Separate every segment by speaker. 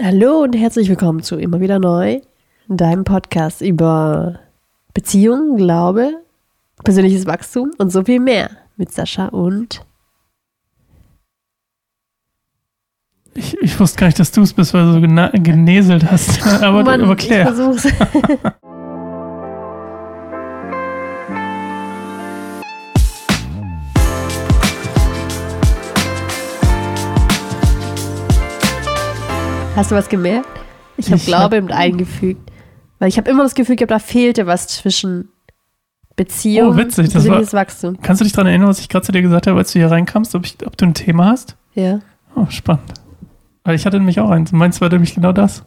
Speaker 1: Hallo und herzlich willkommen zu Immer wieder neu, deinem Podcast über Beziehungen, Glaube, persönliches Wachstum und so viel mehr mit Sascha und
Speaker 2: Ich, ich wusste gar nicht, dass du es bist, weil du so genäselt hast. Aber,
Speaker 1: Mann,
Speaker 2: aber
Speaker 1: ich
Speaker 2: Claire.
Speaker 1: versuch's. Hast du was gemerkt? Ich habe Glaube
Speaker 2: hab-
Speaker 1: mit eingefügt. Weil ich habe immer das Gefühl gehabt, da fehlte was zwischen Beziehung
Speaker 2: Oh, witzig,
Speaker 1: und
Speaker 2: das war-
Speaker 1: persönliches Wachstum.
Speaker 2: Kannst du dich daran erinnern, was ich gerade zu dir gesagt habe, als du hier reinkamst, ob, ich, ob du ein Thema hast?
Speaker 1: Ja.
Speaker 2: Oh, spannend. Weil ich hatte nämlich auch eins. Meins war nämlich genau das.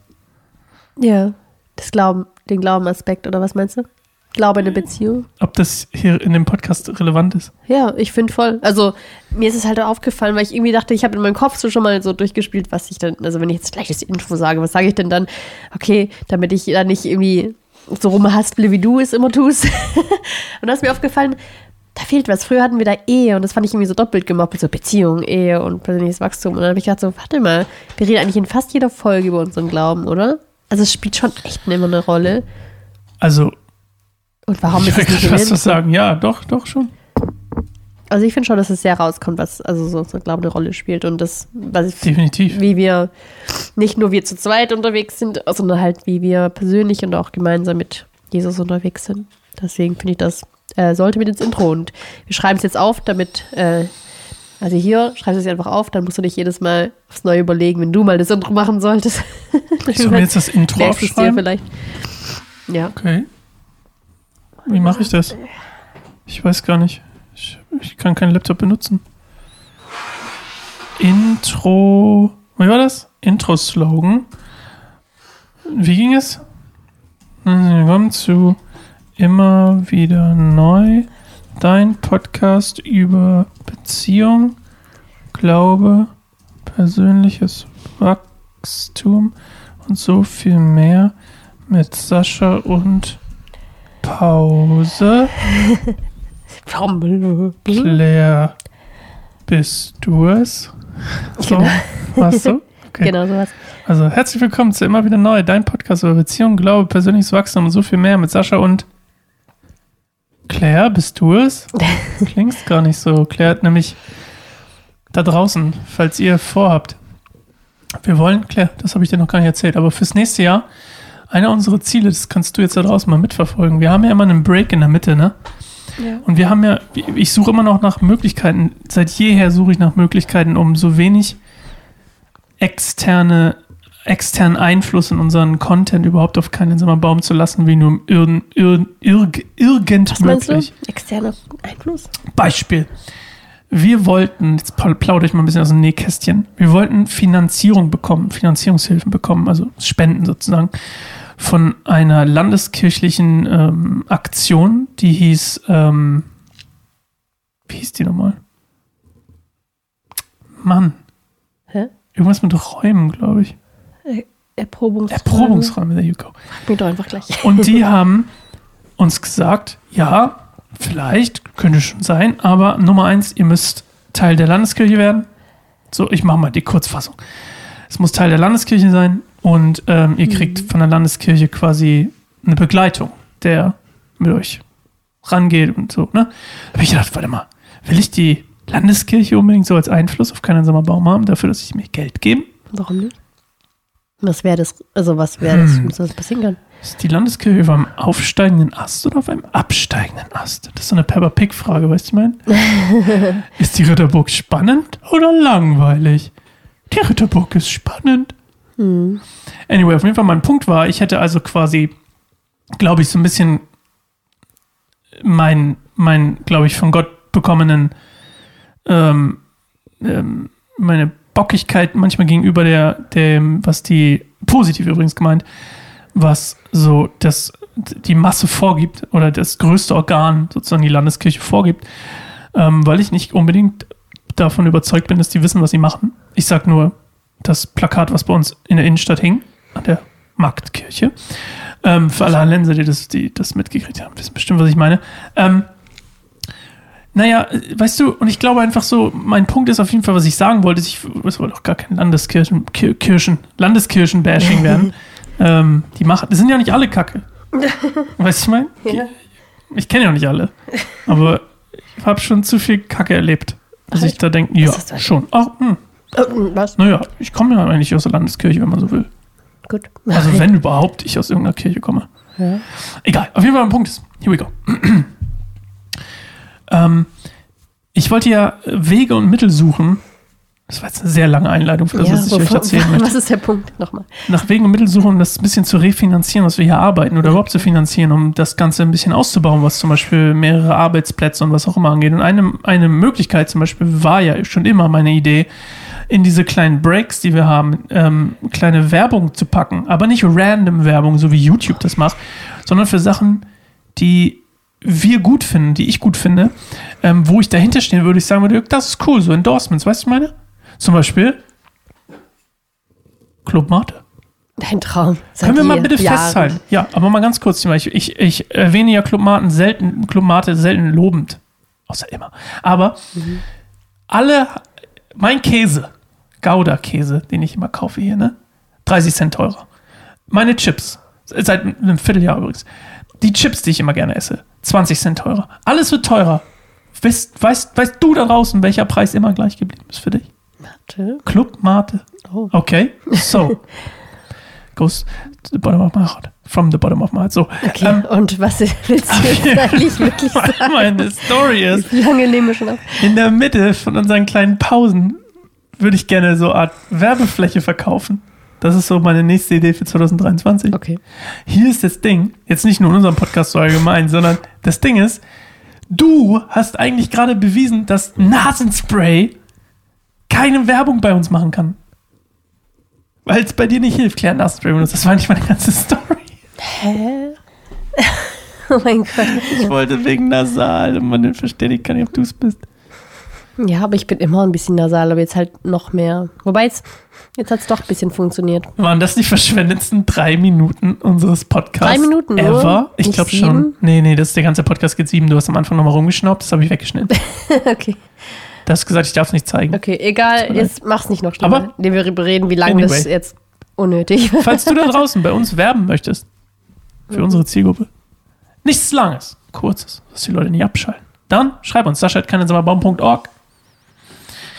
Speaker 1: Ja. Das Glauben, den Glaubenaspekt, oder was meinst du? Glaube in eine Beziehung?
Speaker 2: Ob das hier in dem Podcast relevant ist.
Speaker 1: Ja, ich finde voll. Also mir ist es halt aufgefallen, weil ich irgendwie dachte, ich habe in meinem Kopf so schon mal so durchgespielt, was ich dann, also wenn ich jetzt gleich das Intro sage, was sage ich denn dann? Okay, damit ich da nicht irgendwie so rumhasple, wie du es immer tust. und da ist mir aufgefallen, da fehlt was. Früher hatten wir da Ehe und das fand ich irgendwie so doppelt gemacht, mit so Beziehung, Ehe und persönliches Wachstum. Und dann habe ich gedacht so, warte mal, wir reden eigentlich in fast jeder Folge über unseren Glauben, oder? Also es spielt schon echt immer eine Rolle.
Speaker 2: Also,
Speaker 1: Und warum
Speaker 2: ich
Speaker 1: ist es
Speaker 2: wollte
Speaker 1: nicht im
Speaker 2: was sagen. Ja, doch, doch schon.
Speaker 1: Also ich finde schon, dass es sehr rauskommt, was also so, so glaube eine Rolle spielt und das, was ich,
Speaker 2: Definitiv.
Speaker 1: wie wir nicht nur wir zu zweit unterwegs sind, sondern halt wie wir persönlich und auch gemeinsam mit Jesus unterwegs sind. Deswegen finde ich das äh, sollte mit ins Intro und wir schreiben es jetzt auf, damit äh, also hier schreibst du es einfach auf, dann musst du nicht jedes Mal aufs Neue überlegen, wenn du mal das Intro machen solltest.
Speaker 2: Ich soll mir jetzt das Intro
Speaker 1: dir
Speaker 2: aufschreiben?
Speaker 1: vielleicht. Ja.
Speaker 2: Okay. Wie mache ich das? Ich weiß gar nicht. Ich, ich kann keinen Laptop benutzen. Intro. Wie war das? Intro-Slogan. Wie ging es? Willkommen zu Immer wieder neu. Dein Podcast über Beziehung, Glaube, persönliches Wachstum und so viel mehr mit Sascha und Pause. Claire, bist du es? So,
Speaker 1: Genau.
Speaker 2: warst du? Okay.
Speaker 1: Genau sowas.
Speaker 2: Also herzlich willkommen zu Immer wieder neu, dein Podcast über Beziehung, Glaube, persönliches Wachstum und so viel mehr mit Sascha und Claire, bist du es? Klingst gar nicht so. Claire hat nämlich da draußen, falls ihr vorhabt, wir wollen, Claire, das habe ich dir noch gar nicht erzählt, aber fürs nächste Jahr, einer unserer Ziele, das kannst du jetzt da draußen mal mitverfolgen. Wir haben ja immer einen Break in der Mitte, ne?
Speaker 1: Ja.
Speaker 2: Und wir haben ja, ich suche immer noch nach Möglichkeiten, seit jeher suche ich nach Möglichkeiten, um so wenig externe, externen Einfluss in unseren Content überhaupt auf keinen sagen wir, Baum zu lassen, wie nur irgend, irgend, irgend, irgend
Speaker 1: Was meinst du?
Speaker 2: möglich.
Speaker 1: Externer Einfluss?
Speaker 2: Beispiel. Wir wollten, jetzt plau- plaudere ich mal ein bisschen aus dem Nähkästchen, wir wollten Finanzierung bekommen, Finanzierungshilfen bekommen, also Spenden sozusagen, von einer landeskirchlichen ähm, Aktion, die hieß, ähm, wie hieß die nochmal? Mann,
Speaker 1: Hä?
Speaker 2: irgendwas mit Räumen, glaube ich.
Speaker 1: Erprobungsräume.
Speaker 2: Erprobungsräume, there you go.
Speaker 1: Frag mich doch einfach gleich.
Speaker 2: Und die haben uns gesagt, ja, vielleicht, könnte schon sein, aber Nummer eins, ihr müsst Teil der Landeskirche werden. So, ich mache mal die Kurzfassung. Es muss Teil der Landeskirche sein und ähm, ihr kriegt von der Landeskirche quasi eine Begleitung, der mit euch rangeht und so. Ne? Da habe ich gedacht, warte mal, will ich die Landeskirche unbedingt so als Einfluss auf keinen Sommerbaum haben, dafür, dass sie mir Geld geben?
Speaker 1: Warum nicht? Was wäre das, also was wäre das,
Speaker 2: Hm.
Speaker 1: das passieren kann?
Speaker 2: Ist die Landeskirche auf einem aufsteigenden Ast oder auf einem absteigenden Ast? Das ist so eine Pepper Pig-Frage, weißt du, ich meine? ist die Ritterburg spannend oder langweilig? Die Ritterburg ist spannend.
Speaker 1: Hm.
Speaker 2: Anyway, auf jeden Fall mein Punkt war, ich hätte also quasi, glaube ich, so ein bisschen mein, mein glaube ich, von Gott bekommenen, ähm, ähm, meine Bockigkeit manchmal gegenüber der, dem, was die, positiv übrigens gemeint, was so das, die Masse vorgibt oder das größte Organ sozusagen die Landeskirche vorgibt, ähm, weil ich nicht unbedingt davon überzeugt bin, dass die wissen, was sie machen. Ich sag nur das Plakat, was bei uns in der Innenstadt hing, an der Marktkirche. Ähm, für alle Hallenser, die das, die das mitgekriegt haben, wissen bestimmt, was ich meine. Ähm, naja, weißt du, und ich glaube einfach so, mein Punkt ist auf jeden Fall, was ich sagen wollte, ich, es soll doch gar kein Landeskirchen, Kir- Kirchen, Landeskirchen-Bashing werden. ähm, die machen, das sind ja nicht alle Kacke. Weißt du, ich meine?
Speaker 1: Ja.
Speaker 2: Ich kenne ja nicht alle. Aber ich habe schon zu viel Kacke erlebt. Dass
Speaker 1: Ach,
Speaker 2: ich da denke, ja, schon. Ach, hm,
Speaker 1: Was?
Speaker 2: naja, ich komme ja eigentlich aus der Landeskirche, wenn man so will.
Speaker 1: Gut.
Speaker 2: Also wenn überhaupt ich aus irgendeiner Kirche komme.
Speaker 1: Ja.
Speaker 2: Egal, auf jeden Fall ein Punkt ist. Here we go. ähm, ich wollte ja Wege und Mittel suchen. Das war jetzt eine sehr lange Einleitung für das,
Speaker 1: Ja,
Speaker 2: was ich euch erzählen möchte.
Speaker 1: Was ist der Punkt? Nochmal.
Speaker 2: Nach Wegen und Mittel suchen, um das ein bisschen zu refinanzieren, was wir hier arbeiten oder überhaupt zu finanzieren, um das Ganze ein bisschen auszubauen, was zum Beispiel mehrere Arbeitsplätze und was auch immer angeht. Und eine, eine Möglichkeit zum Beispiel war ja schon immer meine Idee, in diese kleinen Breaks, die wir haben, ähm, kleine Werbung zu packen. Aber nicht random Werbung, so wie YouTube das macht, sondern für Sachen, die wir gut finden, die ich gut finde, ähm, wo ich dahinter stehen würde, ich sagen würde, das ist cool, so Endorsements, weißt du, meine? Zum Beispiel Club Mate.
Speaker 1: Dein Traum.
Speaker 2: Können wir mal bitte
Speaker 1: Jahren.
Speaker 2: festhalten? Ja, aber mal ganz kurz, ich, ich, ich erwähne ja Club Mate selten, Club Mate selten lobend. Außer immer. Aber alle, mein Käse, Gouda-Käse, den ich immer kaufe hier, ne? 30 Cent teurer. Meine Chips, seit einem Vierteljahr übrigens. Die Chips, die ich immer gerne esse, 20 Cent teurer. Alles wird teurer. Weißt, weißt, weißt du da draußen, welcher Preis immer gleich geblieben ist für dich?
Speaker 1: Warte.
Speaker 2: Club Mate.
Speaker 1: Oh.
Speaker 2: Okay, so. Goes to the bottom of my heart. From the bottom of my heart. So.
Speaker 1: Okay.
Speaker 2: Ähm,
Speaker 1: Und was willst du jetzt eigentlich wirklich sagen?
Speaker 2: meine Story ist,
Speaker 1: Wie lange nehmen wir schon auf?
Speaker 2: in der Mitte von unseren kleinen Pausen würde ich gerne so eine Art Werbefläche verkaufen. Das ist so meine nächste Idee für 2023.
Speaker 1: Okay.
Speaker 2: Hier ist das Ding, jetzt nicht nur in unserem Podcast so allgemein, sondern das Ding ist, du hast eigentlich gerade bewiesen, dass Nasenspray keine Werbung bei uns machen kann. Weil es bei dir nicht hilft, Claire benutzt. Das war nicht meine ganze Story.
Speaker 1: Hä? Oh mein Gott.
Speaker 2: Ich wollte wegen Nasal und man versteht ich kann nicht, ob du es bist.
Speaker 1: Ja, aber ich bin immer ein bisschen nasal, aber jetzt halt noch mehr. Wobei jetzt, jetzt hat es doch ein bisschen funktioniert.
Speaker 2: Waren das die verschwendetsten drei Minuten unseres Podcasts?
Speaker 1: Drei Minuten nur?
Speaker 2: Ever? Ich
Speaker 1: Nicht
Speaker 2: glaube schon. Nee, nee, das, der ganze Podcast geht sieben. Du hast am Anfang nochmal rumgeschnaubt, das habe ich weggeschnitten.
Speaker 1: okay.
Speaker 2: Du hast gesagt, ich darf es nicht zeigen.
Speaker 1: Okay, egal, jetzt mach's nicht noch schlimmer.
Speaker 2: Aber-
Speaker 1: indem wir reden, wie lange das
Speaker 2: Anyway.
Speaker 1: jetzt unnötig.
Speaker 2: Falls du da draußen bei uns werben möchtest, für unsere Zielgruppe, nichts Langes, Kurzes, dass die Leute nicht abschalten, dann schreib uns sascha.keinensammerbaum.org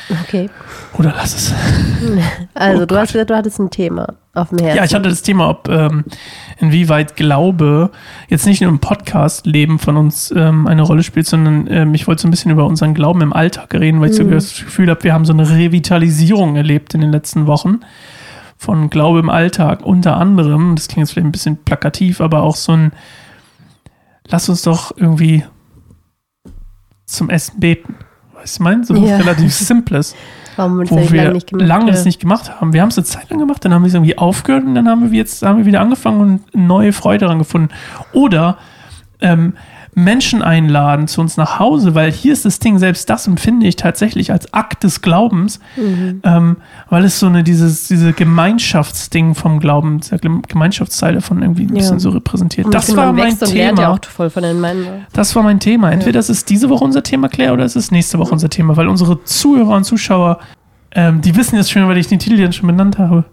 Speaker 1: Okay.
Speaker 2: oder lass es.
Speaker 1: Also,
Speaker 2: Oh
Speaker 1: du hast gesagt, du hattest ein Thema auf dem Herzen.
Speaker 2: Ja, ich hatte das Thema, ob ähm, inwieweit Glaube jetzt nicht nur im Podcast-Leben von uns ähm, eine Rolle spielt, sondern ähm, ich wollte so ein bisschen über unseren Glauben im Alltag reden, weil ich so das Gefühl habe, wir haben so eine Revitalisierung erlebt in den letzten Wochen von Glaube im Alltag. Unter anderem, das klingt jetzt vielleicht ein bisschen plakativ, aber auch so ein, lass uns doch irgendwie zum Essen beten. Weißt du, ich meine? So was
Speaker 1: Ja.
Speaker 2: relativ Simples
Speaker 1: Warum wir
Speaker 2: wo wir
Speaker 1: lange nicht gemacht?
Speaker 2: lange das nicht gemacht haben. Wir haben es eine Zeit lang gemacht, dann haben wir es irgendwie aufgehört und dann haben wir jetzt haben wir wieder angefangen und neue Freude daran gefunden. Oder ähm, Menschen einladen zu uns nach Hause, weil hier ist das Ding, selbst das empfinde ich tatsächlich als Akt des Glaubens,
Speaker 1: Mhm.
Speaker 2: ähm, weil es so eine, dieses, diese Gemeinschaftsding vom Glauben, dieser Gem- Gemeinschaftsteil davon irgendwie ein
Speaker 1: Ja.
Speaker 2: bisschen so repräsentiert.
Speaker 1: Und
Speaker 2: Das war mein
Speaker 1: ja
Speaker 2: Thema.
Speaker 1: Männern.
Speaker 2: Das war mein Thema. Entweder es ist diese Woche unser Thema, Claire, oder es ist nächste Woche unser Thema, weil unsere Zuhörer und Zuschauer, ähm, die wissen jetzt schon, weil ich den Titel jetzt schon benannt habe.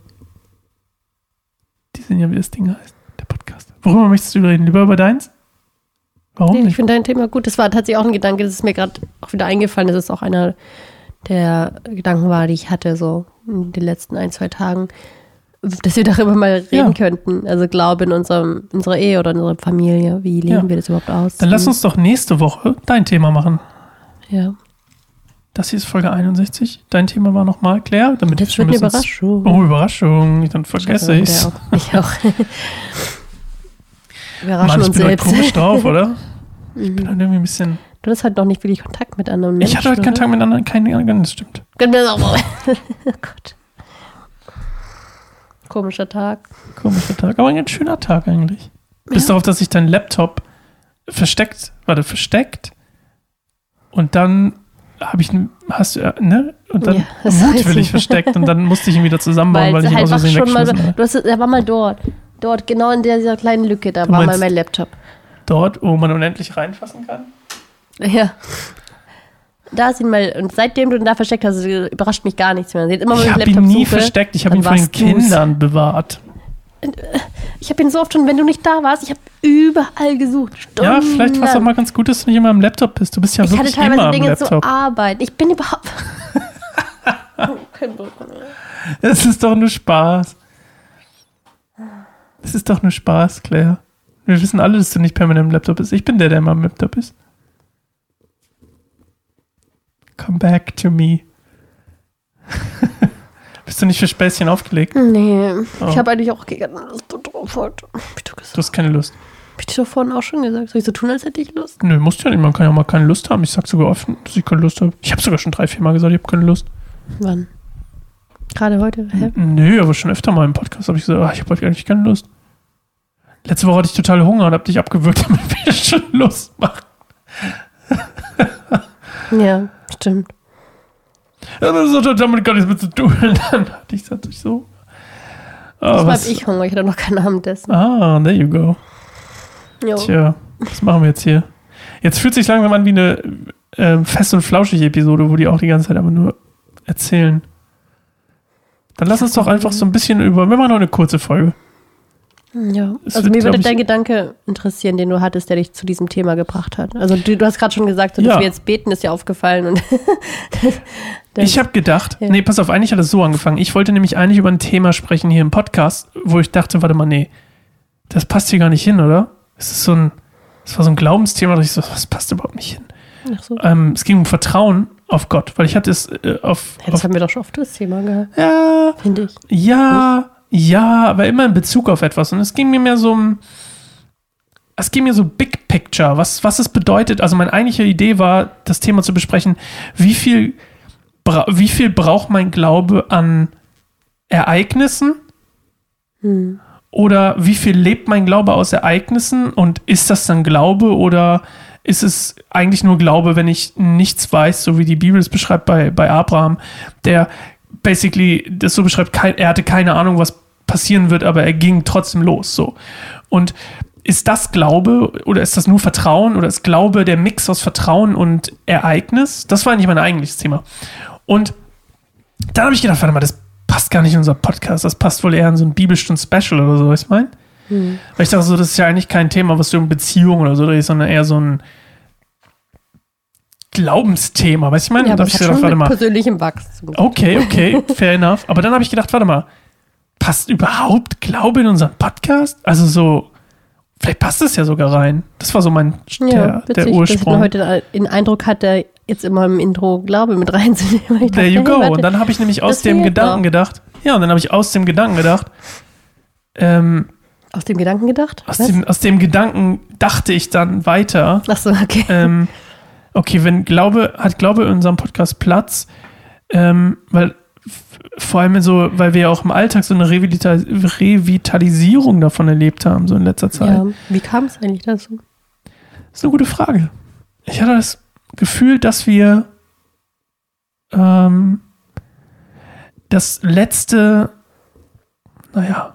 Speaker 2: Die sehen ja, wie das Ding heißt, der Podcast. Worüber möchtest du reden? Lieber über deins? Warum
Speaker 1: Nee, ich finde dein Thema gut. Das war tatsächlich auch ein Gedanke, das ist mir gerade auch wieder eingefallen. Das ist auch einer der Gedanken war, die ich hatte, so in den letzten ein, zwei Tagen, dass wir darüber mal reden
Speaker 2: Ja.
Speaker 1: könnten. Also Glaube in unserem, unserer Ehe oder in unserer Familie. Wie leben
Speaker 2: Ja.
Speaker 1: wir das überhaupt aus?
Speaker 2: Dann lass uns doch nächste Woche dein Thema machen.
Speaker 1: Ja.
Speaker 2: Das hier ist Folge 61. Dein Thema war nochmal, Claire, damit
Speaker 1: Das
Speaker 2: ich schon
Speaker 1: wird eine Überraschung.
Speaker 2: Oh, Überraschung. Dann vergesse
Speaker 1: der auch. Ich auch. Wir
Speaker 2: Mann,
Speaker 1: überraschen
Speaker 2: ich bin
Speaker 1: selbst.
Speaker 2: komisch drauf, oder? Ich bin halt irgendwie ein bisschen.
Speaker 1: Du hast halt noch nicht wirklich Kontakt mit anderen Menschen.
Speaker 2: Ich hatte heute Kontakt mit anderen, keine Ahnung, das stimmt.
Speaker 1: oder? oh Gott. Komischer Tag.
Speaker 2: Komischer Tag, aber ein ganz schöner Tag eigentlich. Bis darauf, dass sich dein Laptop versteckt, warte, versteckt und dann habe ich, hast du, äh, ne? Und dann
Speaker 1: Ja,
Speaker 2: mutwillig
Speaker 1: ich.
Speaker 2: versteckt und dann musste ich ihn wieder zusammenbauen, weil,
Speaker 1: Weil
Speaker 2: ich ihn aus Versehen
Speaker 1: schon mal,
Speaker 2: weggeschmissen habe.
Speaker 1: du hast, er war mal dort. Dort, genau in dieser kleinen Lücke, da
Speaker 2: Du
Speaker 1: war mal mein Laptop.
Speaker 2: Dort, wo man unendlich reinfassen kann.
Speaker 1: Ja. da ist ihn mal, und seitdem du ihn da versteckt hast, überrascht mich gar nichts mehr. Jetzt immer,
Speaker 2: Ich habe
Speaker 1: Laptop
Speaker 2: ihn nie
Speaker 1: suche,
Speaker 2: versteckt, ich habe ihn vor den
Speaker 1: warst du's.
Speaker 2: Kindern bewahrt.
Speaker 1: Ich habe ihn so oft schon, wenn du nicht da warst, ich habe überall gesucht.
Speaker 2: Ja, vielleicht war es auch mal ganz gut, dass du nicht immer am Laptop bist. Du bist ja
Speaker 1: Ich hatte
Speaker 2: wirklich immer
Speaker 1: teilweise
Speaker 2: am
Speaker 1: Dinge zur
Speaker 2: Laptop.
Speaker 1: Arbeit. Ich bin überhaupt. Kein Bock mehr.
Speaker 2: Es ist doch nur Spaß. Es ist doch nur Spaß, Claire. Wir wissen alle, dass du nicht permanent am Laptop bist. Ich bin der, der immer am Laptop ist. Come back to me. bist du nicht für Späßchen aufgelegt?
Speaker 1: Nee,
Speaker 2: Oh.
Speaker 1: ich habe eigentlich auch keine Lust drauf heute. Gesagt.
Speaker 2: Du hast keine Lust.
Speaker 1: Hab ich dir doch vorhin auch schon gesagt. Soll ich so tun, als hätte ich Lust?
Speaker 2: Nö, musst ja nicht. Man kann ja mal keine Lust haben. Ich sag sogar offen, dass ich keine Lust habe. Ich habe sogar schon drei, vier Mal gesagt, ich habe keine Lust.
Speaker 1: Wann? Gerade heute? Hä?
Speaker 2: Nö, aber schon öfter mal im Podcast habe ich gesagt, ah, ich habe eigentlich keine Lust. Letzte Woche hatte ich total Hunger und habe dich abgewürgt, damit wir schon Lust machen.
Speaker 1: Ja, stimmt.
Speaker 2: Das hat damit gar nichts mit zu tun. Dann hatte ich es natürlich so. Ah,
Speaker 1: Das
Speaker 2: was,
Speaker 1: hab ich Hunger. Ich hatte noch keinen Abendessen.
Speaker 2: ah, there you go.
Speaker 1: Jo.
Speaker 2: Tja, was machen wir jetzt hier? Jetzt fühlt sich langsam an wie eine ähm, fest und flauschige Episode, wo die auch die ganze Zeit aber nur erzählen. Dann lass uns doch einfach so ein bisschen über. Wir machen noch eine kurze Folge.
Speaker 1: Ja.
Speaker 2: Es
Speaker 1: Also mir würde dein Gedanke interessieren, den du hattest, der dich zu diesem Thema gebracht hat. Also du, du hast gerade schon gesagt, so, dass
Speaker 2: Ja.
Speaker 1: wir jetzt beten, ist dir aufgefallen. Und
Speaker 2: Ich habe gedacht,
Speaker 1: Ja.
Speaker 2: nee, pass auf, eigentlich hat es so angefangen. Ich wollte nämlich eigentlich über ein Thema sprechen hier im Podcast, wo ich dachte, warte mal, nee, das passt hier gar nicht hin, oder? Es ist so ein, es war so ein Glaubensthema, dass ich so, das passt überhaupt nicht hin.
Speaker 1: Ach so.
Speaker 2: Ähm, es ging um Vertrauen auf Gott, weil ich hatte es äh, auf,
Speaker 1: Ja, das
Speaker 2: auf
Speaker 1: haben wir doch schon oft das Thema gehabt,
Speaker 2: ja,
Speaker 1: finde ich.
Speaker 2: ja, ja, aber immer in Bezug auf etwas. Und es ging mir mehr so um, es ging mir so Big Picture, was, was es bedeutet. Also meine eigentliche Idee war, das Thema zu besprechen, wie viel, wie viel braucht mein Glaube an Ereignissen
Speaker 1: Hm.
Speaker 2: oder wie viel lebt mein Glaube aus Ereignissen und ist das dann Glaube oder ist es eigentlich nur Glaube, wenn ich nichts weiß, so wie die Bibel es beschreibt bei, bei Abraham, der basically das so beschreibt, kein, er hatte keine Ahnung, was passieren wird, aber er ging trotzdem los. So. Und ist das Glaube oder ist das nur Vertrauen oder ist Glaube der Mix aus Vertrauen und Ereignis? Das war eigentlich mein eigentliches Thema. Und dann habe ich gedacht, warte mal, das passt gar nicht in unser Podcast. Das passt wohl eher in so ein Bibelstund-Special oder so, weißt du, mein?
Speaker 1: Hm.
Speaker 2: Weil ich dachte so, das ist ja eigentlich kein Thema, was du in Beziehung oder so drehst, sondern eher so ein Glaubensthema, weißt du, ich meine?
Speaker 1: Ja,
Speaker 2: da habe ich gedacht, warte mal.
Speaker 1: persönlichem Wachstum.
Speaker 2: Okay, okay, fair enough. Aber dann habe ich gedacht, warte mal, passt überhaupt Glaube in unseren Podcast? Also so, vielleicht passt es ja sogar rein. Das war so mein
Speaker 1: Ja,
Speaker 2: der, der
Speaker 1: witzig, dass ich
Speaker 2: Ursprung.
Speaker 1: heute den Eindruck hatte, jetzt immer im Intro Glaube mit reinzunehmen.
Speaker 2: There you go.
Speaker 1: warte,
Speaker 2: Und dann habe ich nämlich aus
Speaker 1: das
Speaker 2: dem Gedanken
Speaker 1: noch.
Speaker 2: gedacht, ja, und dann habe ich aus dem Gedanken gedacht, ähm,
Speaker 1: aus dem Gedanken gedacht?
Speaker 2: aus,
Speaker 1: Was?
Speaker 2: dem, aus dem Gedanken dachte ich dann weiter,
Speaker 1: Ach so, okay.
Speaker 2: ähm, okay, wenn Glaube, hat Glaube in unserem Podcast Platz, ähm, weil vor allem so, weil wir ja auch im Alltag so eine Revitali Revitalisierung davon erlebt haben, so in letzter Zeit.
Speaker 1: ja. Wie kam es eigentlich dazu?
Speaker 2: Das ist eine gute Frage. Ich hatte das Gefühl, dass wir ähm, das letzte, naja,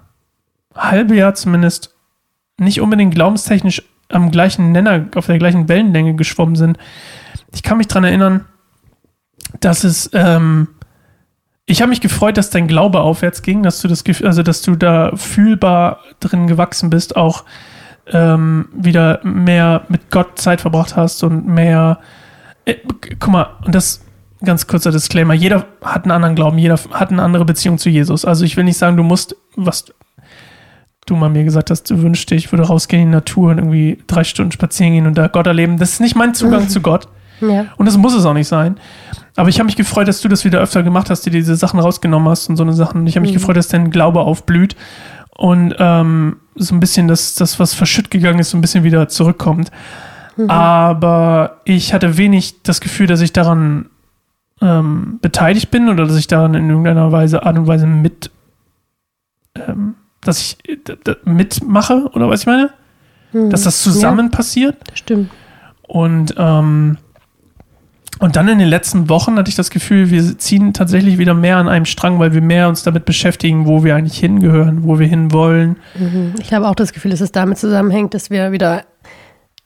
Speaker 2: halbe Jahr zumindest nicht unbedingt glaubenstechnisch am gleichen Nenner, auf der gleichen Wellenlänge geschwommen sind. Ich kann mich daran erinnern, dass es, ähm, ich habe mich gefreut, dass dein Glaube aufwärts ging, dass du das, also dass du da fühlbar drin gewachsen bist, auch ähm, wieder mehr mit Gott Zeit verbracht hast und mehr. Äh, guck mal, und das ganz kurzer Disclaimer: Jeder hat einen anderen Glauben, jeder hat eine andere Beziehung zu Jesus. Also, ich will nicht sagen, du musst, was du mal mir gesagt hast, du wünschst dir, ich würde rausgehen in die Natur und irgendwie drei Stunden spazieren gehen und da Gott erleben. Das ist nicht mein Zugang zu Gott.
Speaker 1: Ja.
Speaker 2: Und das muss es auch nicht sein. Aber ich habe mich gefreut, dass du das wieder öfter gemacht hast, dir diese Sachen rausgenommen hast und so eine Sachen. Ich habe mich
Speaker 1: Mhm.
Speaker 2: gefreut, dass dein Glaube aufblüht und ähm, so ein bisschen das, das, was verschütt gegangen ist, so ein bisschen wieder zurückkommt.
Speaker 1: Mhm.
Speaker 2: Aber ich hatte wenig das Gefühl, dass ich daran ähm, beteiligt bin oder dass ich daran in irgendeiner Weise, Art und Weise mit, ähm, dass ich äh, mitmache oder was ich meine?
Speaker 1: Hm.
Speaker 2: Dass das zusammen passiert.
Speaker 1: Ja, das stimmt.
Speaker 2: Und, ähm, und dann in den letzten Wochen hatte ich das Gefühl, wir ziehen tatsächlich wieder mehr an einem Strang, weil wir mehr uns damit beschäftigen, wo wir eigentlich hingehören, wo wir hinwollen.
Speaker 1: Mhm. Ich habe auch das Gefühl, dass es damit zusammenhängt, dass wir wieder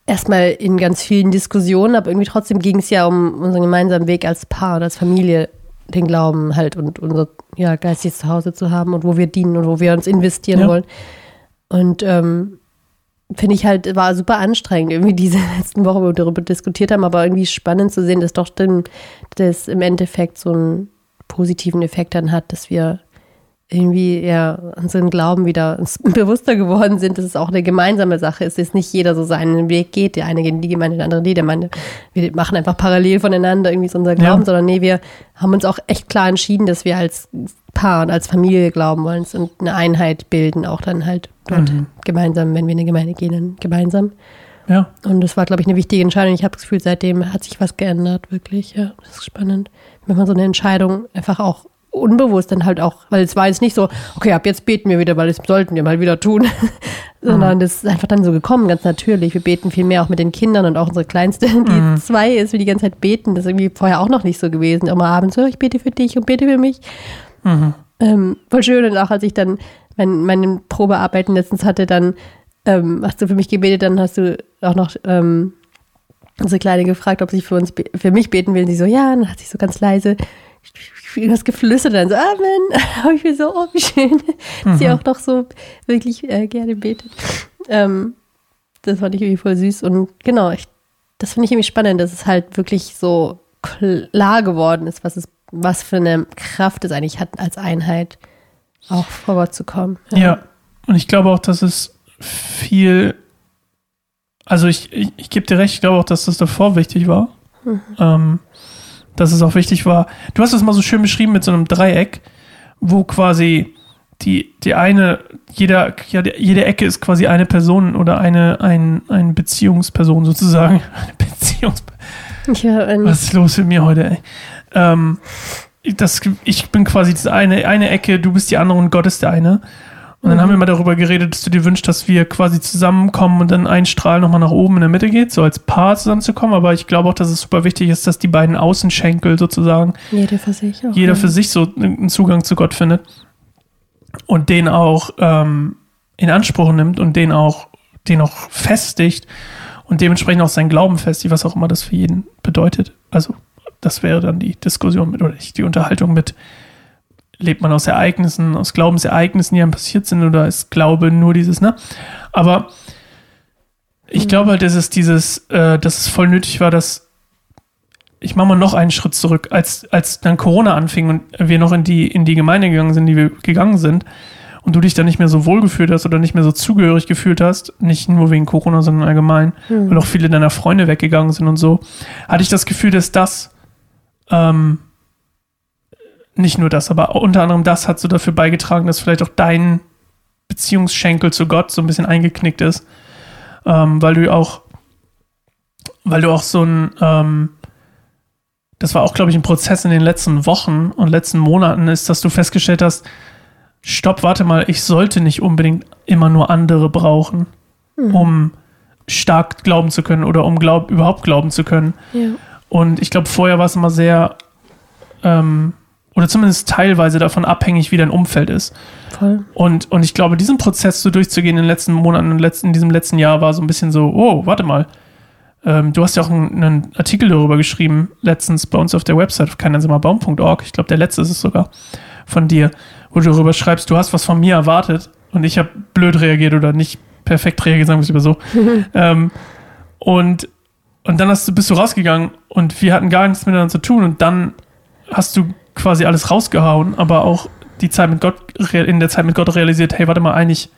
Speaker 1: erstmal in ganz vielen Diskussionen, aber irgendwie trotzdem ging es ja um unseren gemeinsamen Weg als Paar und als Familie, den Glauben halt und unser ja, geistiges Zuhause zu haben und wo wir dienen und wo wir uns investieren
Speaker 2: Ja.
Speaker 1: wollen. Und ähm, finde ich halt, war super anstrengend, irgendwie diese letzten Wochen, wo wir darüber diskutiert haben, aber irgendwie spannend zu sehen, dass doch dann das im Endeffekt so einen positiven Effekt dann hat, dass wir irgendwie ja unseren Glauben wieder bewusster geworden sind, dass es auch eine gemeinsame Sache ist, dass nicht jeder so seinen Weg geht, der eine geht in die Gemeinde, der andere die, der meine, wir machen einfach parallel voneinander irgendwie so unser Glauben,
Speaker 2: Ja.
Speaker 1: sondern nee, wir haben uns auch echt klar entschieden, dass wir als Paar und als Familie glauben wollen und eine Einheit bilden, auch dann halt dort
Speaker 2: Mhm.
Speaker 1: gemeinsam, wenn wir in eine Gemeinde gehen, dann gemeinsam.
Speaker 2: Ja.
Speaker 1: Und das war, glaube ich, eine wichtige Entscheidung. Ich habe das Gefühl, seitdem hat sich was geändert, wirklich. Ja, das ist spannend. Wenn man so eine Entscheidung einfach auch unbewusst dann halt auch, weil es war jetzt nicht so, okay, ab jetzt beten wir wieder, weil das sollten wir mal wieder tun, sondern das ist einfach dann so gekommen, ganz natürlich. Wir beten viel mehr auch mit den Kindern und auch unsere Kleinste, die zwei ist, will die ganze Zeit beten. Das ist irgendwie vorher auch noch nicht so gewesen. Immer abends, so, ich bete für dich und bete für mich. Ähm, voll schön und auch als ich dann mein, meine Probearbeiten letztens hatte, dann ähm, hast du für mich gebetet, dann hast du auch noch ähm, unsere Kleine gefragt, ob sie für uns für mich beten will. Und sie so, ja, und dann hat sie so ganz leise irgendwas geflüstert, dann so, Amen. Aber ich bin so, oh, wie schön, dass sie auch noch so wirklich äh, gerne betet. Ähm, das fand ich irgendwie voll süß und genau, ich, das finde ich irgendwie spannend, dass es halt wirklich so klar geworden ist, was es, was für eine Kraft es eigentlich hat, als Einheit auch vor Gott zu kommen.
Speaker 2: Ja. Und ich glaube auch, dass es viel. Also ich, ich, ich gebe dir recht, ich glaube auch, dass das davor wichtig war. Ähm, dass es auch wichtig war. Du hast es mal so schön beschrieben mit so einem Dreieck, wo quasi die, die eine, jeder, jede Ecke ist quasi eine Person oder eine, ein, eine Beziehungsperson sozusagen. Eine Beziehungsperson.
Speaker 1: Ja,
Speaker 2: Was ist los mit mir heute, ey? Ähm, das, ich bin quasi eine, eine Ecke, du bist die andere und Gott ist der eine. Und dann haben wir mal darüber geredet, dass du dir wünschst, dass wir quasi zusammenkommen und dann ein Strahl nochmal nach oben in der Mitte geht, so als Paar zusammenzukommen. Aber ich glaube auch, dass es super wichtig ist, dass die beiden Außenschenkel sozusagen
Speaker 1: jeder für sich auch.
Speaker 2: jeder
Speaker 1: ja.
Speaker 2: für sich so einen Zugang zu Gott findet und den auch ähm, in Anspruch nimmt und den auch, den auch festigt und dementsprechend auch sein Glauben festigt, was auch immer das für jeden bedeutet. Also das wäre dann die Diskussion mit oder die Unterhaltung mit lebt man aus Ereignissen, aus Glaubensereignissen, die einem passiert sind, oder ist Glaube nur dieses, ne? Aber ich glaube halt, dass es dieses, äh, dass es voll nötig war, dass ich mache mal noch einen Schritt zurück, als, als dann Corona anfing und wir noch in die, in die Gemeinde gegangen sind, die wir gegangen sind, und du dich dann nicht mehr so wohl gefühlt hast oder nicht mehr so zugehörig gefühlt hast, nicht nur wegen Corona, sondern allgemein, weil auch viele deiner Freunde weggegangen sind und so, hatte ich das Gefühl, dass das ähm, nicht nur das, aber unter anderem das hat so dafür beigetragen, dass vielleicht auch dein Beziehungsschenkel zu Gott so ein bisschen eingeknickt ist, ähm, weil du auch, weil du auch so ein, ähm, das war auch, glaube ich, ein Prozess in den letzten Wochen und letzten Monaten ist, dass du festgestellt hast, stopp, warte mal, ich sollte nicht unbedingt immer nur andere brauchen, um stark glauben zu können oder um glaub, überhaupt glauben zu können.
Speaker 1: Ja.
Speaker 2: Und ich glaube, vorher war es immer sehr, ähm, oder zumindest teilweise davon abhängig, wie dein Umfeld ist.
Speaker 1: Voll.
Speaker 2: Und, und ich glaube, diesen Prozess so durchzugehen in den letzten Monaten und letzten, in diesem letzten Jahr war so ein bisschen so, oh, warte mal. Ähm, du hast ja auch einen, einen Artikel darüber geschrieben, letztens bei uns auf der Website auf keineinsamerbaum.org. Ich glaube, der letzte ist es sogar von dir, wo du darüber schreibst, du hast was von mir erwartet und ich habe blöd reagiert oder nicht perfekt reagiert, sagen wir es lieber so. ähm, und, und dann hast du, bist du rausgegangen und wir hatten gar nichts miteinander zu tun und dann hast du quasi alles rausgehauen, aber auch die Zeit mit Gott, in der Zeit mit Gott realisiert, hey, warte mal, eigentlich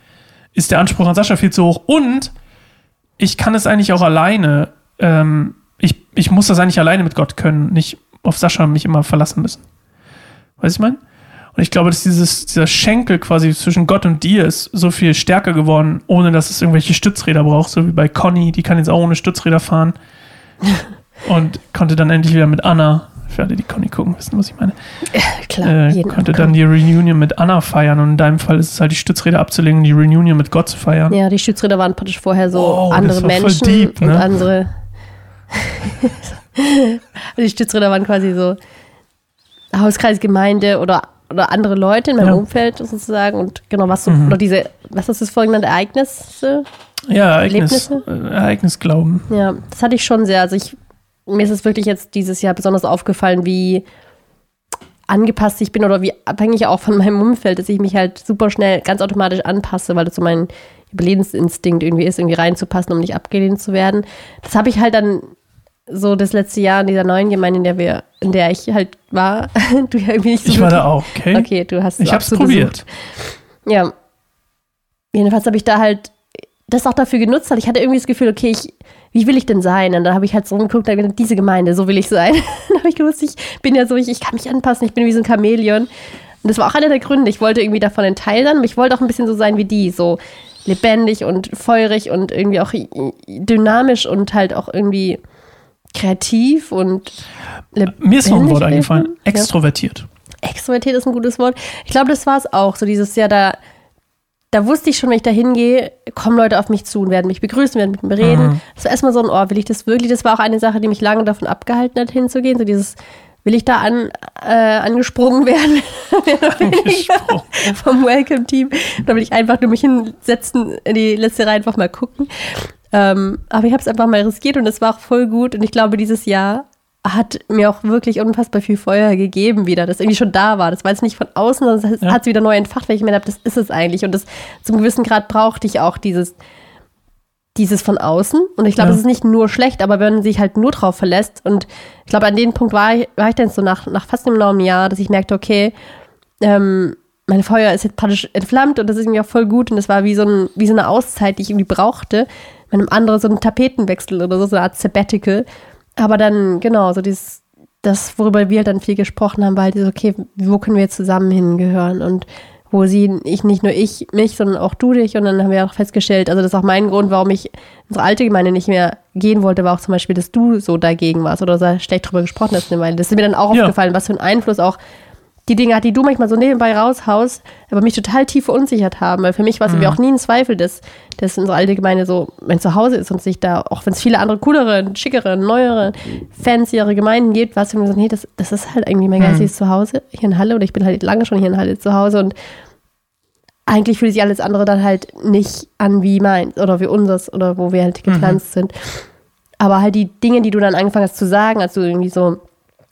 Speaker 2: ist der Anspruch an Sascha viel zu hoch und ich kann es eigentlich auch alleine, ähm, ich, ich muss das eigentlich alleine mit Gott können, nicht auf Sascha mich immer verlassen müssen. Weißt du, ich meine? Und ich glaube, dass dieses, dieser Schenkel quasi zwischen Gott und dir ist so viel stärker geworden, ohne dass es irgendwelche Stützräder braucht, so wie bei Conny, die kann jetzt auch ohne Stützräder fahren. und konnte dann endlich wieder mit Anna, für alle, die Conny gucken, wissen, was ich meine,
Speaker 1: Klar,
Speaker 2: äh, konnte dann die Reunion mit Anna feiern und in deinem Fall ist es halt die Stützräder abzulegen und die Reunion mit Gott zu feiern.
Speaker 1: Ja, die Stützräder waren praktisch vorher so
Speaker 2: Wow, das
Speaker 1: andere
Speaker 2: war voll
Speaker 1: Menschen
Speaker 2: deep,
Speaker 1: und
Speaker 2: ne?
Speaker 1: andere. die Stützräder waren quasi so Hauskreisgemeinde oder oder andere Leute in meinem
Speaker 2: Ja.
Speaker 1: Umfeld sozusagen und genau, was so,
Speaker 2: Mhm.
Speaker 1: oder diese, was ist das vorhin genannt, Ereignisse?
Speaker 2: Ja, Ereignis, Ereignisglauben.
Speaker 1: Ja, das hatte ich schon sehr. Also ich, mir ist es wirklich jetzt dieses Jahr besonders aufgefallen, wie angepasst ich bin oder wie abhängig auch von meinem Umfeld, dass ich mich halt super schnell ganz automatisch anpasse, weil das so mein Überlebensinstinkt irgendwie ist, irgendwie reinzupassen, um nicht abgelehnt zu werden. Das habe ich halt dann so das letzte Jahr in dieser neuen Gemeinde, in der wir, in der ich halt war, du ja irgendwie nicht so
Speaker 2: Ich war da auch, okay?
Speaker 1: Okay, du hast
Speaker 2: Ich
Speaker 1: auch
Speaker 2: hab's
Speaker 1: so
Speaker 2: probiert.
Speaker 1: besucht. Ja. Jedenfalls habe ich da halt das auch dafür genutzt, weil ich hatte irgendwie das Gefühl, okay, ich, wie will ich denn sein? Und dann habe ich halt so rumgeguckt, da gedacht, diese Gemeinde, so will ich sein. dann habe ich gewusst, ich bin ja so, ich, ich kann mich anpassen, ich bin wie so ein Chamäleon. Und das war auch einer der Gründe. Ich wollte irgendwie davon ein Teil sein, aber ich wollte auch ein bisschen so sein wie die, so lebendig und feurig und irgendwie auch dynamisch und halt auch irgendwie kreativ und
Speaker 2: Mir ist noch ein Wort eingefallen.
Speaker 1: wirken. Ja.
Speaker 2: Extrovertiert.
Speaker 1: Extrovertiert ist ein gutes Wort. Ich glaube, das war es auch. So dieses Jahr, da, da wusste ich schon, wenn ich da hingehe, kommen Leute auf mich zu und werden mich begrüßen, werden mit mir reden.
Speaker 2: Mhm.
Speaker 1: Das war erstmal so ein Ohr, will ich das wirklich? Das war auch eine Sache, die mich lange davon abgehalten hat, hinzugehen. So dieses, will ich da an, äh, angesprungen werden?
Speaker 2: Angesprungen.
Speaker 1: vom Welcome-Team. Da will ich einfach nur mich hinsetzen, in die letzte Reihe einfach mal gucken. Ähm, aber ich habe es einfach mal riskiert und es war auch voll gut. Und ich glaube, dieses Jahr hat mir auch wirklich unfassbar viel Feuer gegeben wieder, das irgendwie schon da war. Das war jetzt nicht von außen, sondern es
Speaker 2: Ja.
Speaker 1: hat es wieder neu entfacht, weil ich mir habe, das ist es eigentlich. Und das zum gewissen Grad brauchte ich auch dieses, dieses von außen. Und ich glaube,
Speaker 2: Ja.
Speaker 1: es ist nicht nur schlecht, aber wenn man sich halt nur drauf verlässt. Und ich glaube, an dem Punkt war ich, war ich dann so nach, nach fast einem neuen Jahr, dass ich merkte, okay, ähm, mein Feuer ist jetzt praktisch entflammt und das ist irgendwie auch voll gut. Und das war wie so, ein, wie so eine Auszeit, die ich irgendwie brauchte. Bei einem anderen so einen Tapetenwechsel oder so, so eine Art Sabbatical. Aber dann, genau, so dieses, das, worüber wir dann viel gesprochen haben, war halt, dieses, okay, wo können wir zusammen hingehören und wo sie, ich, nicht nur ich, mich, sondern auch du dich. Und dann haben wir auch festgestellt, also das ist auch mein Grund, warum ich unsere alte Gemeinde nicht mehr gehen wollte, war auch zum Beispiel, dass du so dagegen warst oder so schlecht drüber gesprochen hast. Weil das ist mir dann auch
Speaker 2: Ja.
Speaker 1: aufgefallen, was für einen Einfluss auch die Dinge hat, die du manchmal so nebenbei raushaust, aber mich total tief verunsichert haben. Weil für mich war es irgendwie auch nie ein Zweifel, dass, dass unsere alte Gemeinde so mein Zuhause ist und sich da, auch wenn es viele andere coolere, schickere, neuere, fanciere Gemeinden gibt, war es irgendwie so, nee, das, das ist halt irgendwie mein
Speaker 2: Mhm.
Speaker 1: geistiges Zuhause hier in Halle oder ich bin halt lange schon hier in Halle zu Hause und eigentlich fühlt sich alles andere dann halt nicht an wie meins oder wie unseres oder wo wir halt gepflanzt sind. Aber halt die Dinge, die du dann angefangen hast zu sagen, als du irgendwie so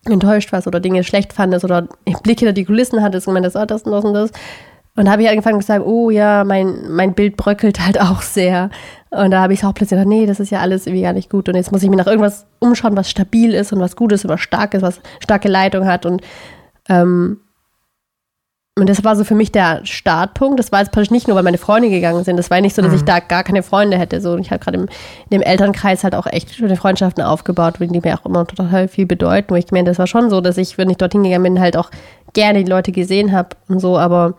Speaker 1: enttäuscht warst oder Dinge schlecht fandest oder Blick hinter die Kulissen hattest und meintest, oh, das und das und das. Und da habe ich angefangen zu sagen, oh ja, mein, mein Bild bröckelt halt auch sehr. Und da habe ich auch plötzlich gedacht, nee, das ist ja alles irgendwie gar nicht gut. Und jetzt muss ich mir nach irgendwas umschauen, was stabil ist und was gut ist und was stark ist, was starke Leitung hat. Und, ähm, und das war so für mich der Startpunkt. Das war jetzt praktisch nicht nur, weil meine Freunde gegangen sind. Das war nicht so, dass ich da gar keine Freunde hätte. So, und ich habe gerade im, in dem Elternkreis halt auch echt schöne Freundschaften aufgebaut, die mir auch immer total viel bedeuten. Wo ich meine, das war schon so, dass ich, wenn ich dorthin gegangen bin, halt auch gerne die Leute gesehen habe und so. Aber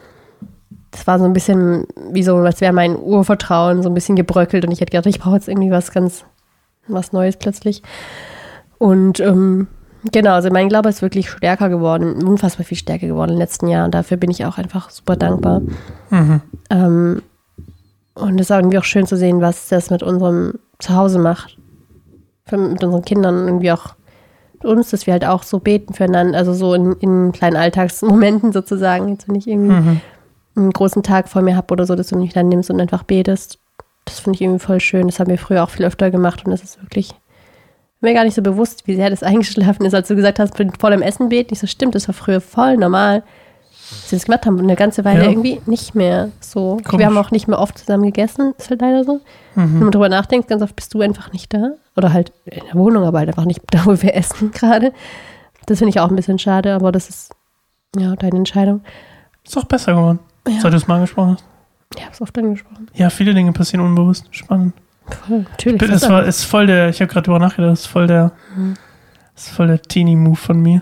Speaker 1: das war so ein bisschen wie so, als wäre mein Urvertrauen so ein bisschen gebröckelt. Und ich hätte gedacht, ich brauche jetzt irgendwie was ganz, was Neues plötzlich. Und ähm, genau, also mein Glaube ist wirklich stärker geworden, unfassbar viel stärker geworden in den letzten Jahren. Und dafür bin ich auch einfach super dankbar.
Speaker 2: Mhm.
Speaker 1: Ähm, und es ist irgendwie auch schön zu sehen, was das mit unserem Zuhause macht. Für, mit unseren Kindern irgendwie auch mit uns, dass wir halt auch so beten füreinander, also so in, in kleinen Alltagsmomenten sozusagen. Jetzt, wenn ich irgendwie
Speaker 2: Mhm.
Speaker 1: einen großen Tag vor mir habe oder so, dass du mich dann nimmst und einfach betest. Das finde ich irgendwie voll schön. Das haben wir früher auch viel öfter gemacht und das ist wirklich mir gar nicht so bewusst, wie sehr das eingeschlafen ist, als du gesagt hast, vor dem Essen beten. Ich so, stimmt, das war früher voll normal, dass wir das gemacht haben. Und eine ganze Weile
Speaker 2: Ja.
Speaker 1: irgendwie nicht mehr so.
Speaker 2: Komisch.
Speaker 1: Wir haben auch nicht mehr oft zusammen gegessen, ist halt leider so. Wenn man drüber nachdenkt, ganz oft bist du einfach nicht da. Oder halt in der Wohnung, aber halt einfach nicht da, wo wir essen gerade. Das finde ich auch ein bisschen schade, aber das ist ja deine Entscheidung.
Speaker 2: Ist auch besser geworden,
Speaker 1: Ja.
Speaker 2: seit du es mal angesprochen hast.
Speaker 1: Ich habe es oft angesprochen.
Speaker 2: Ja, viele Dinge passieren unbewusst. Spannend.
Speaker 1: Voll, natürlich.
Speaker 2: Das war, ist voll der, ich habe gerade drüber nachgedacht, das ist voll der, das ist voll der Teenie-Move von mir.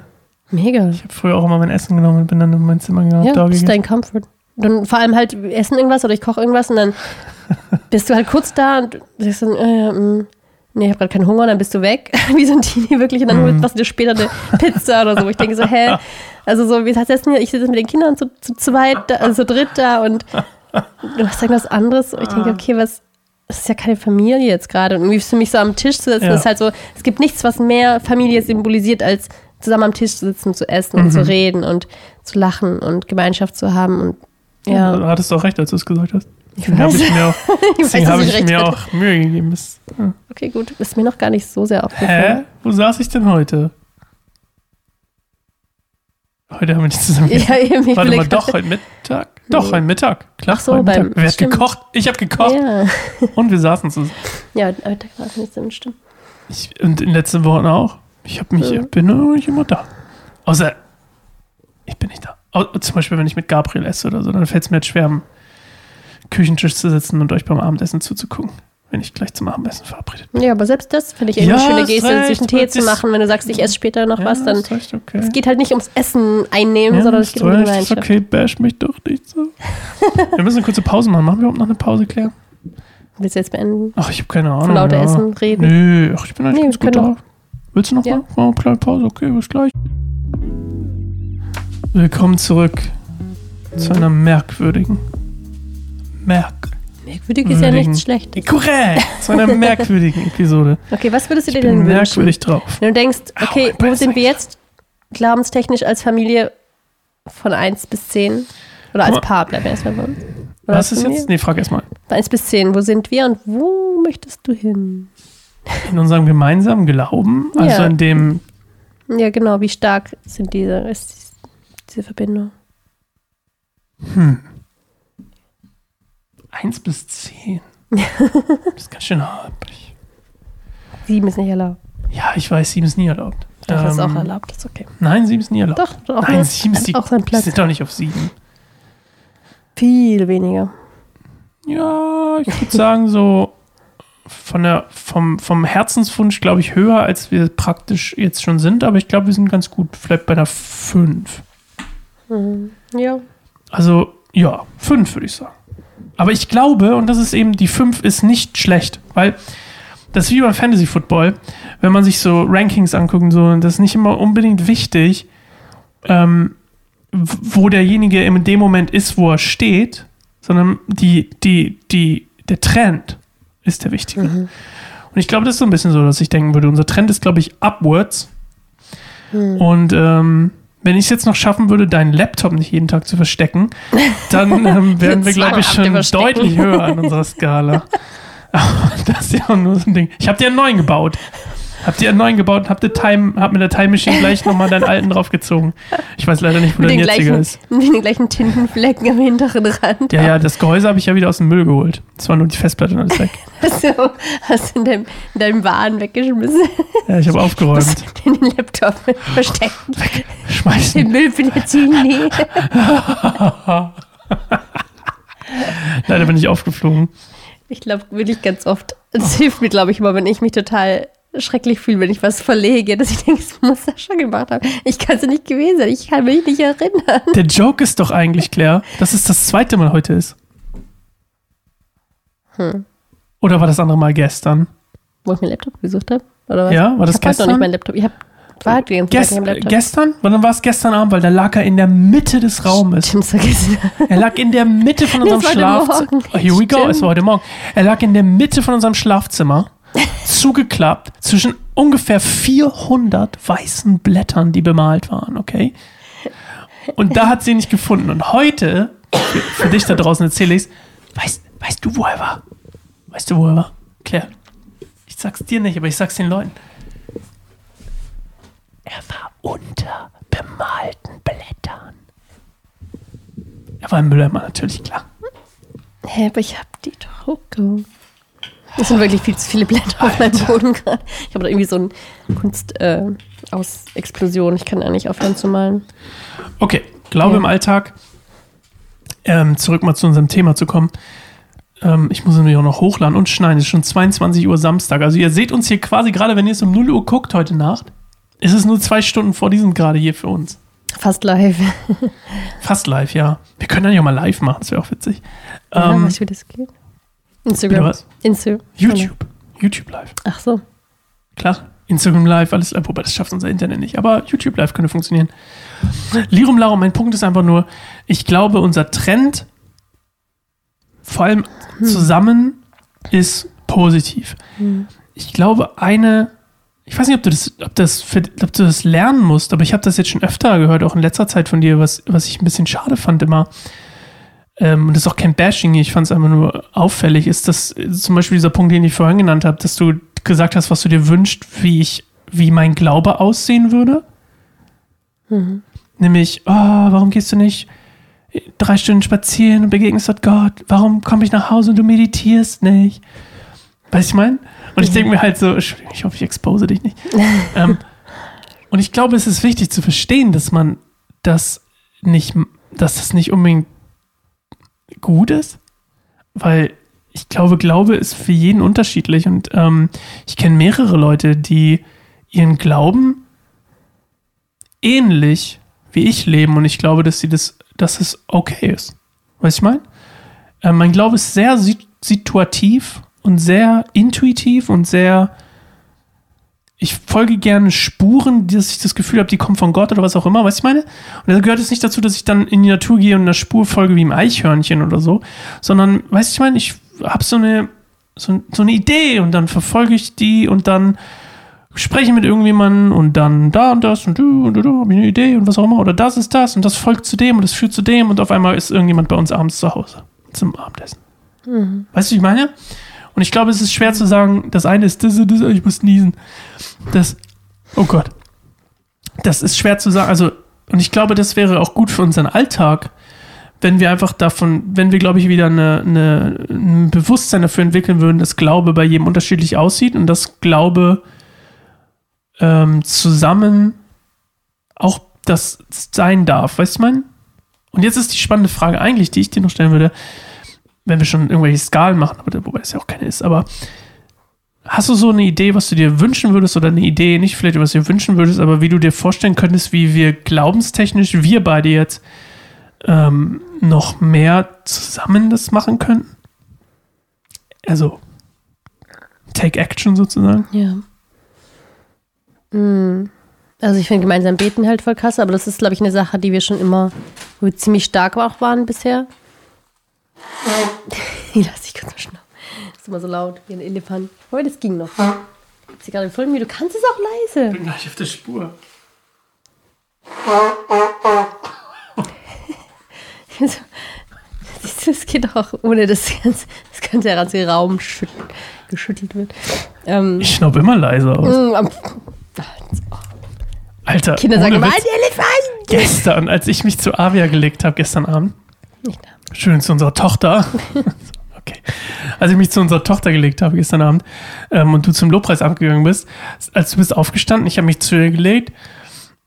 Speaker 1: mega.
Speaker 2: Ich habe früher auch immer mein Essen genommen und bin dann in mein Zimmer gegangen
Speaker 1: Ja, das ist dein Comfort. Dann vor allem halt wir essen irgendwas oder ich koche irgendwas und dann bist du halt kurz da und sagst dann, äh, mh, nee, ich habe gerade keinen Hunger, und dann bist du weg, wie so ein Teenie wirklich und dann
Speaker 2: Mhm.
Speaker 1: machst du dir später eine Pizza oder so. Ich denke so, hä? Also so, wie heißt das denn? Ich sitze mit den Kindern zu, zu zweit, da, also zu dritt da und du hast irgendwas anderes. Und ich denke, okay, was, das ist ja keine Familie jetzt gerade. Und irgendwie für mich so am Tisch zu sitzen,
Speaker 2: Ja.
Speaker 1: ist halt so, es gibt nichts, was mehr Familie symbolisiert als zusammen am Tisch zu sitzen, zu essen und
Speaker 2: Mhm.
Speaker 1: zu reden und zu lachen und Gemeinschaft zu haben. Und ja,
Speaker 2: Du hattest auch recht, als du es gesagt hast.
Speaker 1: ich
Speaker 2: Deswegen habe
Speaker 1: weiß.
Speaker 2: ich mir auch,
Speaker 1: Ich
Speaker 2: deswegen habe
Speaker 1: ich
Speaker 2: mir
Speaker 1: hatte.
Speaker 2: auch Mühe gegeben. Ja.
Speaker 1: Okay, gut. Ist mir noch gar nicht so sehr
Speaker 2: Hä?
Speaker 1: aufgefallen.
Speaker 2: Wo saß ich denn heute? Heute haben wir nicht zusammen
Speaker 1: Ja, eben, ich
Speaker 2: Warte mal, doch, heute Mittag? Doch,
Speaker 1: Nee.
Speaker 2: heute Mittag. Klar,
Speaker 1: Ach so,
Speaker 2: heute
Speaker 1: beim-
Speaker 2: Mittag. Wer hat
Speaker 1: stimmt.
Speaker 2: gekocht? Ich habe gekocht.
Speaker 1: Ja,
Speaker 2: Und wir saßen zusammen.
Speaker 1: ja aber da war es nicht so stimmt.
Speaker 2: Ich, und in den letzten Wochen auch. Ich habe mich,
Speaker 1: Ja.
Speaker 2: bin nur nicht immer da. Außer, ich bin nicht da. Zum Beispiel, wenn ich mit Gabriel esse oder so, dann fällt es mir jetzt schwer, am Küchentisch zu sitzen und euch beim Abendessen zuzugucken, wenn ich gleich zum Abendessen verabredet bin.
Speaker 1: Ja, aber selbst das finde ich irgendwie
Speaker 2: Ja,
Speaker 1: eine schöne Geste,
Speaker 2: recht,
Speaker 1: sich einen Tee zu machen. Wenn du sagst, ich esse später noch was, dann
Speaker 2: ist recht okay.
Speaker 1: es geht halt nicht ums Essen einnehmen,
Speaker 2: ja,
Speaker 1: sondern es geht um die Gemeinschaft.
Speaker 2: okay, bash mich doch nicht so. wir müssen eine kurze Pause machen. Machen wir überhaupt noch eine Pause, Claire?
Speaker 1: Willst du jetzt beenden?
Speaker 2: Ach, ich habe keine Ahnung.
Speaker 1: Von lauter
Speaker 2: ja.
Speaker 1: Essen reden?
Speaker 2: Nö, ach, ich bin eigentlich
Speaker 1: Nee,
Speaker 2: ganz gut drauf. Willst du noch
Speaker 1: Ja.
Speaker 2: mal? Eine kleine Pause? Okay, bis gleich. Willkommen zurück zu einer merkwürdigen, merk
Speaker 1: Merkwürdig ist ja nichts schlecht.
Speaker 2: korrekt, zu einer merkwürdigen Episode.
Speaker 1: Okay, was würdest du dir
Speaker 2: Ich
Speaker 1: denn wünschen?
Speaker 2: merkwürdig drauf.
Speaker 1: Wenn du denkst, okay,
Speaker 2: mein
Speaker 1: wo sind wir jetzt glaubenstechnisch als Familie von 1 bis 10? Oder als. Paar bleiben wir erstmal bei uns. Oder
Speaker 2: Was ist jetzt? Nee, frag erst mal.
Speaker 1: Bei 1 bis 10, wo sind wir und wo möchtest du hin?
Speaker 2: In unserem gemeinsamen Glauben, also
Speaker 1: Ja.
Speaker 2: in dem,
Speaker 1: Ja, genau, wie stark sind diese, ist diese Verbindung?
Speaker 2: hm, 1 bis 10. Das ist ganz schön haprig.
Speaker 1: 7 ist nicht erlaubt.
Speaker 2: Ja, ich weiß, 7 ist nie erlaubt.
Speaker 1: Doch, ist auch
Speaker 2: Ähm,
Speaker 1: erlaubt, ist okay.
Speaker 2: Nein, 7 ist nie erlaubt.
Speaker 1: Doch, auch,
Speaker 2: Nein,
Speaker 1: mal-
Speaker 2: 7 ist die,
Speaker 1: auch sein
Speaker 2: die
Speaker 1: Platz.
Speaker 2: sind doch nicht auf 7.
Speaker 1: Viel weniger.
Speaker 2: Ja, ich würde sagen, so von der, vom, vom Herzenswunsch, glaube ich, höher, als wir praktisch jetzt schon sind, aber ich glaube, wir sind ganz gut. Vielleicht bei einer 5.
Speaker 1: Mhm. Ja.
Speaker 2: Also, ja, 5 würde ich sagen. Aber ich glaube, und das ist eben, die 5 ist nicht schlecht, weil das ist wie beim Fantasy Football, wenn man sich so Rankings anguckt und so, das ist nicht immer unbedingt wichtig, ähm, wo derjenige in dem Moment ist, wo er steht, sondern die, die, die, der Trend ist der wichtige. Und ich glaube, das ist so ein bisschen so, dass ich denken würde, unser Trend ist, glaube ich, upwards. Und ähm, wenn ich es jetzt noch schaffen würde, deinen Laptop nicht jeden Tag zu verstecken, dann ähm, wären wir, glaube ich, schon deutlich höher an unserer Skala. Aber das ist ja auch nur so ein Ding. Ich habe dir einen neuen gebaut. Hab dir einen neuen gebaut und hab, der Time, hab mit der Time Machine gleich nochmal deinen alten draufgezogen. Ich weiß leider nicht, wo dein jetziger
Speaker 1: gleichen,
Speaker 2: ist.
Speaker 1: mit den gleichen Tintenflecken am hinteren Rand.
Speaker 2: Ja, ja, das Gehäuse habe ich ja wieder aus dem Müll geholt. Das war nur die Festplatte und alles weg.
Speaker 1: Du hast du in deinem, in deinem Wagen weggeschmissen,
Speaker 2: Ja, ich habe aufgeräumt.
Speaker 1: den Laptop versteckt,
Speaker 2: Schmeißen.
Speaker 1: den Müllbenzin.
Speaker 2: Leider bin ich aufgeflogen.
Speaker 1: Ich glaube wirklich ganz oft. Es hilft mir, glaube ich, immer, wenn ich mich total schrecklich fühle, wenn ich was verlege, dass ich denke, das muss schon gemacht haben. Ich kann es ja nicht gewesen sein. Ich kann mich nicht erinnern.
Speaker 2: Der Joke ist doch eigentlich, Claire, dass es das zweite Mal heute ist.
Speaker 1: Hm.
Speaker 2: Oder war das andere Mal gestern?
Speaker 1: Wo ich meinen Laptop gesucht habe? Oder was?
Speaker 2: Ja, war das
Speaker 1: ich hab heute noch
Speaker 2: gestern?
Speaker 1: nicht meinen Laptop. Ich hab, war halt die ganze
Speaker 2: Gest
Speaker 1: am Laptop.
Speaker 2: gestern? Wann war es gestern Abend? Weil da lag er in der Mitte des Raumes.
Speaker 1: Stimmt, vergessen.
Speaker 2: Er lag in der Mitte von unserem Schlafzimmer. Oh, here we go,
Speaker 1: Stimmt.
Speaker 2: es war heute Morgen. Er lag in der Mitte von unserem Schlafzimmer, zugeklappt, zwischen ungefähr 400 weißen Blättern, die bemalt waren, okay? Und da hat sie ihn nicht gefunden. Und heute, für, für dich da draußen erzähle ich weißt, weißt du, wo er war? Weißt du, wo er war? Claire, ich sag's dir nicht, aber ich sag's den Leuten. Er war unter bemalten Blättern. Er war im Mülleimer, natürlich, klar.
Speaker 1: Hä, aber ich hab die doch hochgehoben. Das sind wirklich viel zu viele Blätter auf meinem Boden gerade. Ich habe da irgendwie so eine Kunst äh, aus Explosion. Ich kann ja nicht aufhören zu malen.
Speaker 2: Okay, Glaube
Speaker 1: Ja.
Speaker 2: im Alltag. Ähm, zurück mal zu unserem Thema zu kommen. Ähm, ich muss natürlich auch noch hochladen und schneiden. Es ist schon 22 Uhr Samstag. Also ihr seht uns hier quasi gerade, wenn ihr es um 0 Uhr guckt heute Nacht, ist es nur zwei Stunden vor diesem gerade hier für uns.
Speaker 1: Fast live.
Speaker 2: Fast live, ja. Wir können dann ja mal live machen, das wäre auch witzig.
Speaker 1: ja,
Speaker 2: Ähm,
Speaker 1: was wie das geht.
Speaker 2: Wieder
Speaker 1: Instagram.
Speaker 2: was?
Speaker 1: Insta.
Speaker 2: YouTube. YouTube live.
Speaker 1: Ach so.
Speaker 2: Klar. Instagram Live, alles live, wobei das schafft unser Internet nicht. Aber YouTube Live könnte funktionieren. Lirum Larum, mein Punkt ist einfach nur, ich glaube, unser Trend, vor allem zusammen, ist positiv. Ich glaube, eine, ich weiß nicht, ob du das, ob das, ob du das lernen musst, aber ich habe das jetzt schon öfter gehört, auch in letzter Zeit von dir, was, was ich ein bisschen schade fand immer. Ähm, und das ist auch kein Bashing, ich fand es einfach nur auffällig, ist das zum Beispiel dieser Punkt, den ich vorhin genannt habe, dass du gesagt hast, was du dir wünschst, wie ich, wie mein Glaube aussehen würde. Mhm. Nämlich, oh, warum gehst du nicht drei Stunden spazieren und begegnest dort Gott? Warum komme ich nach Hause und du meditierst nicht? Weißt du, ich meine? Und ich denke mir halt so, ich hoffe, ich expose dich nicht. ähm, und ich glaube, es ist wichtig zu verstehen, dass man das nicht, dass das nicht unbedingt gut ist, weil ich glaube, Glaube ist für jeden unterschiedlich und ähm, ich kenne mehrere Leute, die ihren Glauben ähnlich wie ich leben und ich glaube, dass sie das, dass es okay ist. Weißt du, ich meine? Äh, mein Glaube ist sehr situativ und sehr intuitiv und sehr. Ich folge gerne Spuren, dass ich das Gefühl habe, die kommen von Gott oder was auch immer, weißt du, ich meine? Und da gehört es nicht dazu, dass ich dann in die Natur gehe und einer Spur folge wie im Eichhörnchen oder so, sondern, weißt du, ich meine, ich habe so eine, so, so eine Idee und dann verfolge ich die und dann spreche mit irgendjemandem und dann da und das und du und du, du habe ich eine Idee und was auch immer oder das ist das und das folgt zu dem und das führt zu dem und auf einmal ist irgendjemand bei uns abends zu Hause zum Abendessen. Mhm. Weißt du, ich meine? Und ich glaube, es ist schwer zu sagen, das eine ist das, das, ich muss niesen. Das, oh Gott. Das ist schwer zu sagen. Also, und ich glaube, das wäre auch gut für unseren Alltag, wenn wir einfach davon, wenn wir, glaube ich, wieder eine, eine, ein Bewusstsein dafür entwickeln würden, dass Glaube bei jedem unterschiedlich aussieht und dass Glaube ähm, zusammen auch das sein darf. Weißt du, mein? Und jetzt ist die spannende Frage eigentlich, die ich dir noch stellen würde wenn wir schon irgendwelche Skalen machen, aber wobei es ja auch keine ist, aber hast du so eine Idee, was du dir wünschen würdest oder eine Idee, nicht vielleicht, was du dir wünschen würdest, aber wie du dir vorstellen könntest, wie wir glaubenstechnisch, wir beide jetzt ähm, noch mehr zusammen das machen könnten? Also, take action sozusagen.
Speaker 1: Ja. Mhm. Also ich finde gemeinsam beten halt voll krass, aber das ist, glaube ich, eine Sache, die wir schon immer, ziemlich stark auch waren bisher. Ich lass dich kurz mal schnaufen. Das ist immer so laut wie ein Elefant. Oh, das ging noch. Ist sie gerade voll mir. Du kannst es auch leise.
Speaker 2: Ich bin gleich auf der Spur.
Speaker 1: das geht auch ohne dass das ganze ganze Raum geschüttelt wird. Ähm,
Speaker 2: ich schnaub immer leiser aus. Mm, Alter,
Speaker 1: Kinder sagen immer, ein Elefant!
Speaker 2: Gestern, als ich mich zu Avia gelegt habe, gestern Abend. Nicht da. Schön zu unserer Tochter. okay. Als ich mich zu unserer Tochter gelegt habe gestern Abend ähm, und du zum Lobpreis abgegangen bist, als du bist aufgestanden, ich habe mich zu ihr gelegt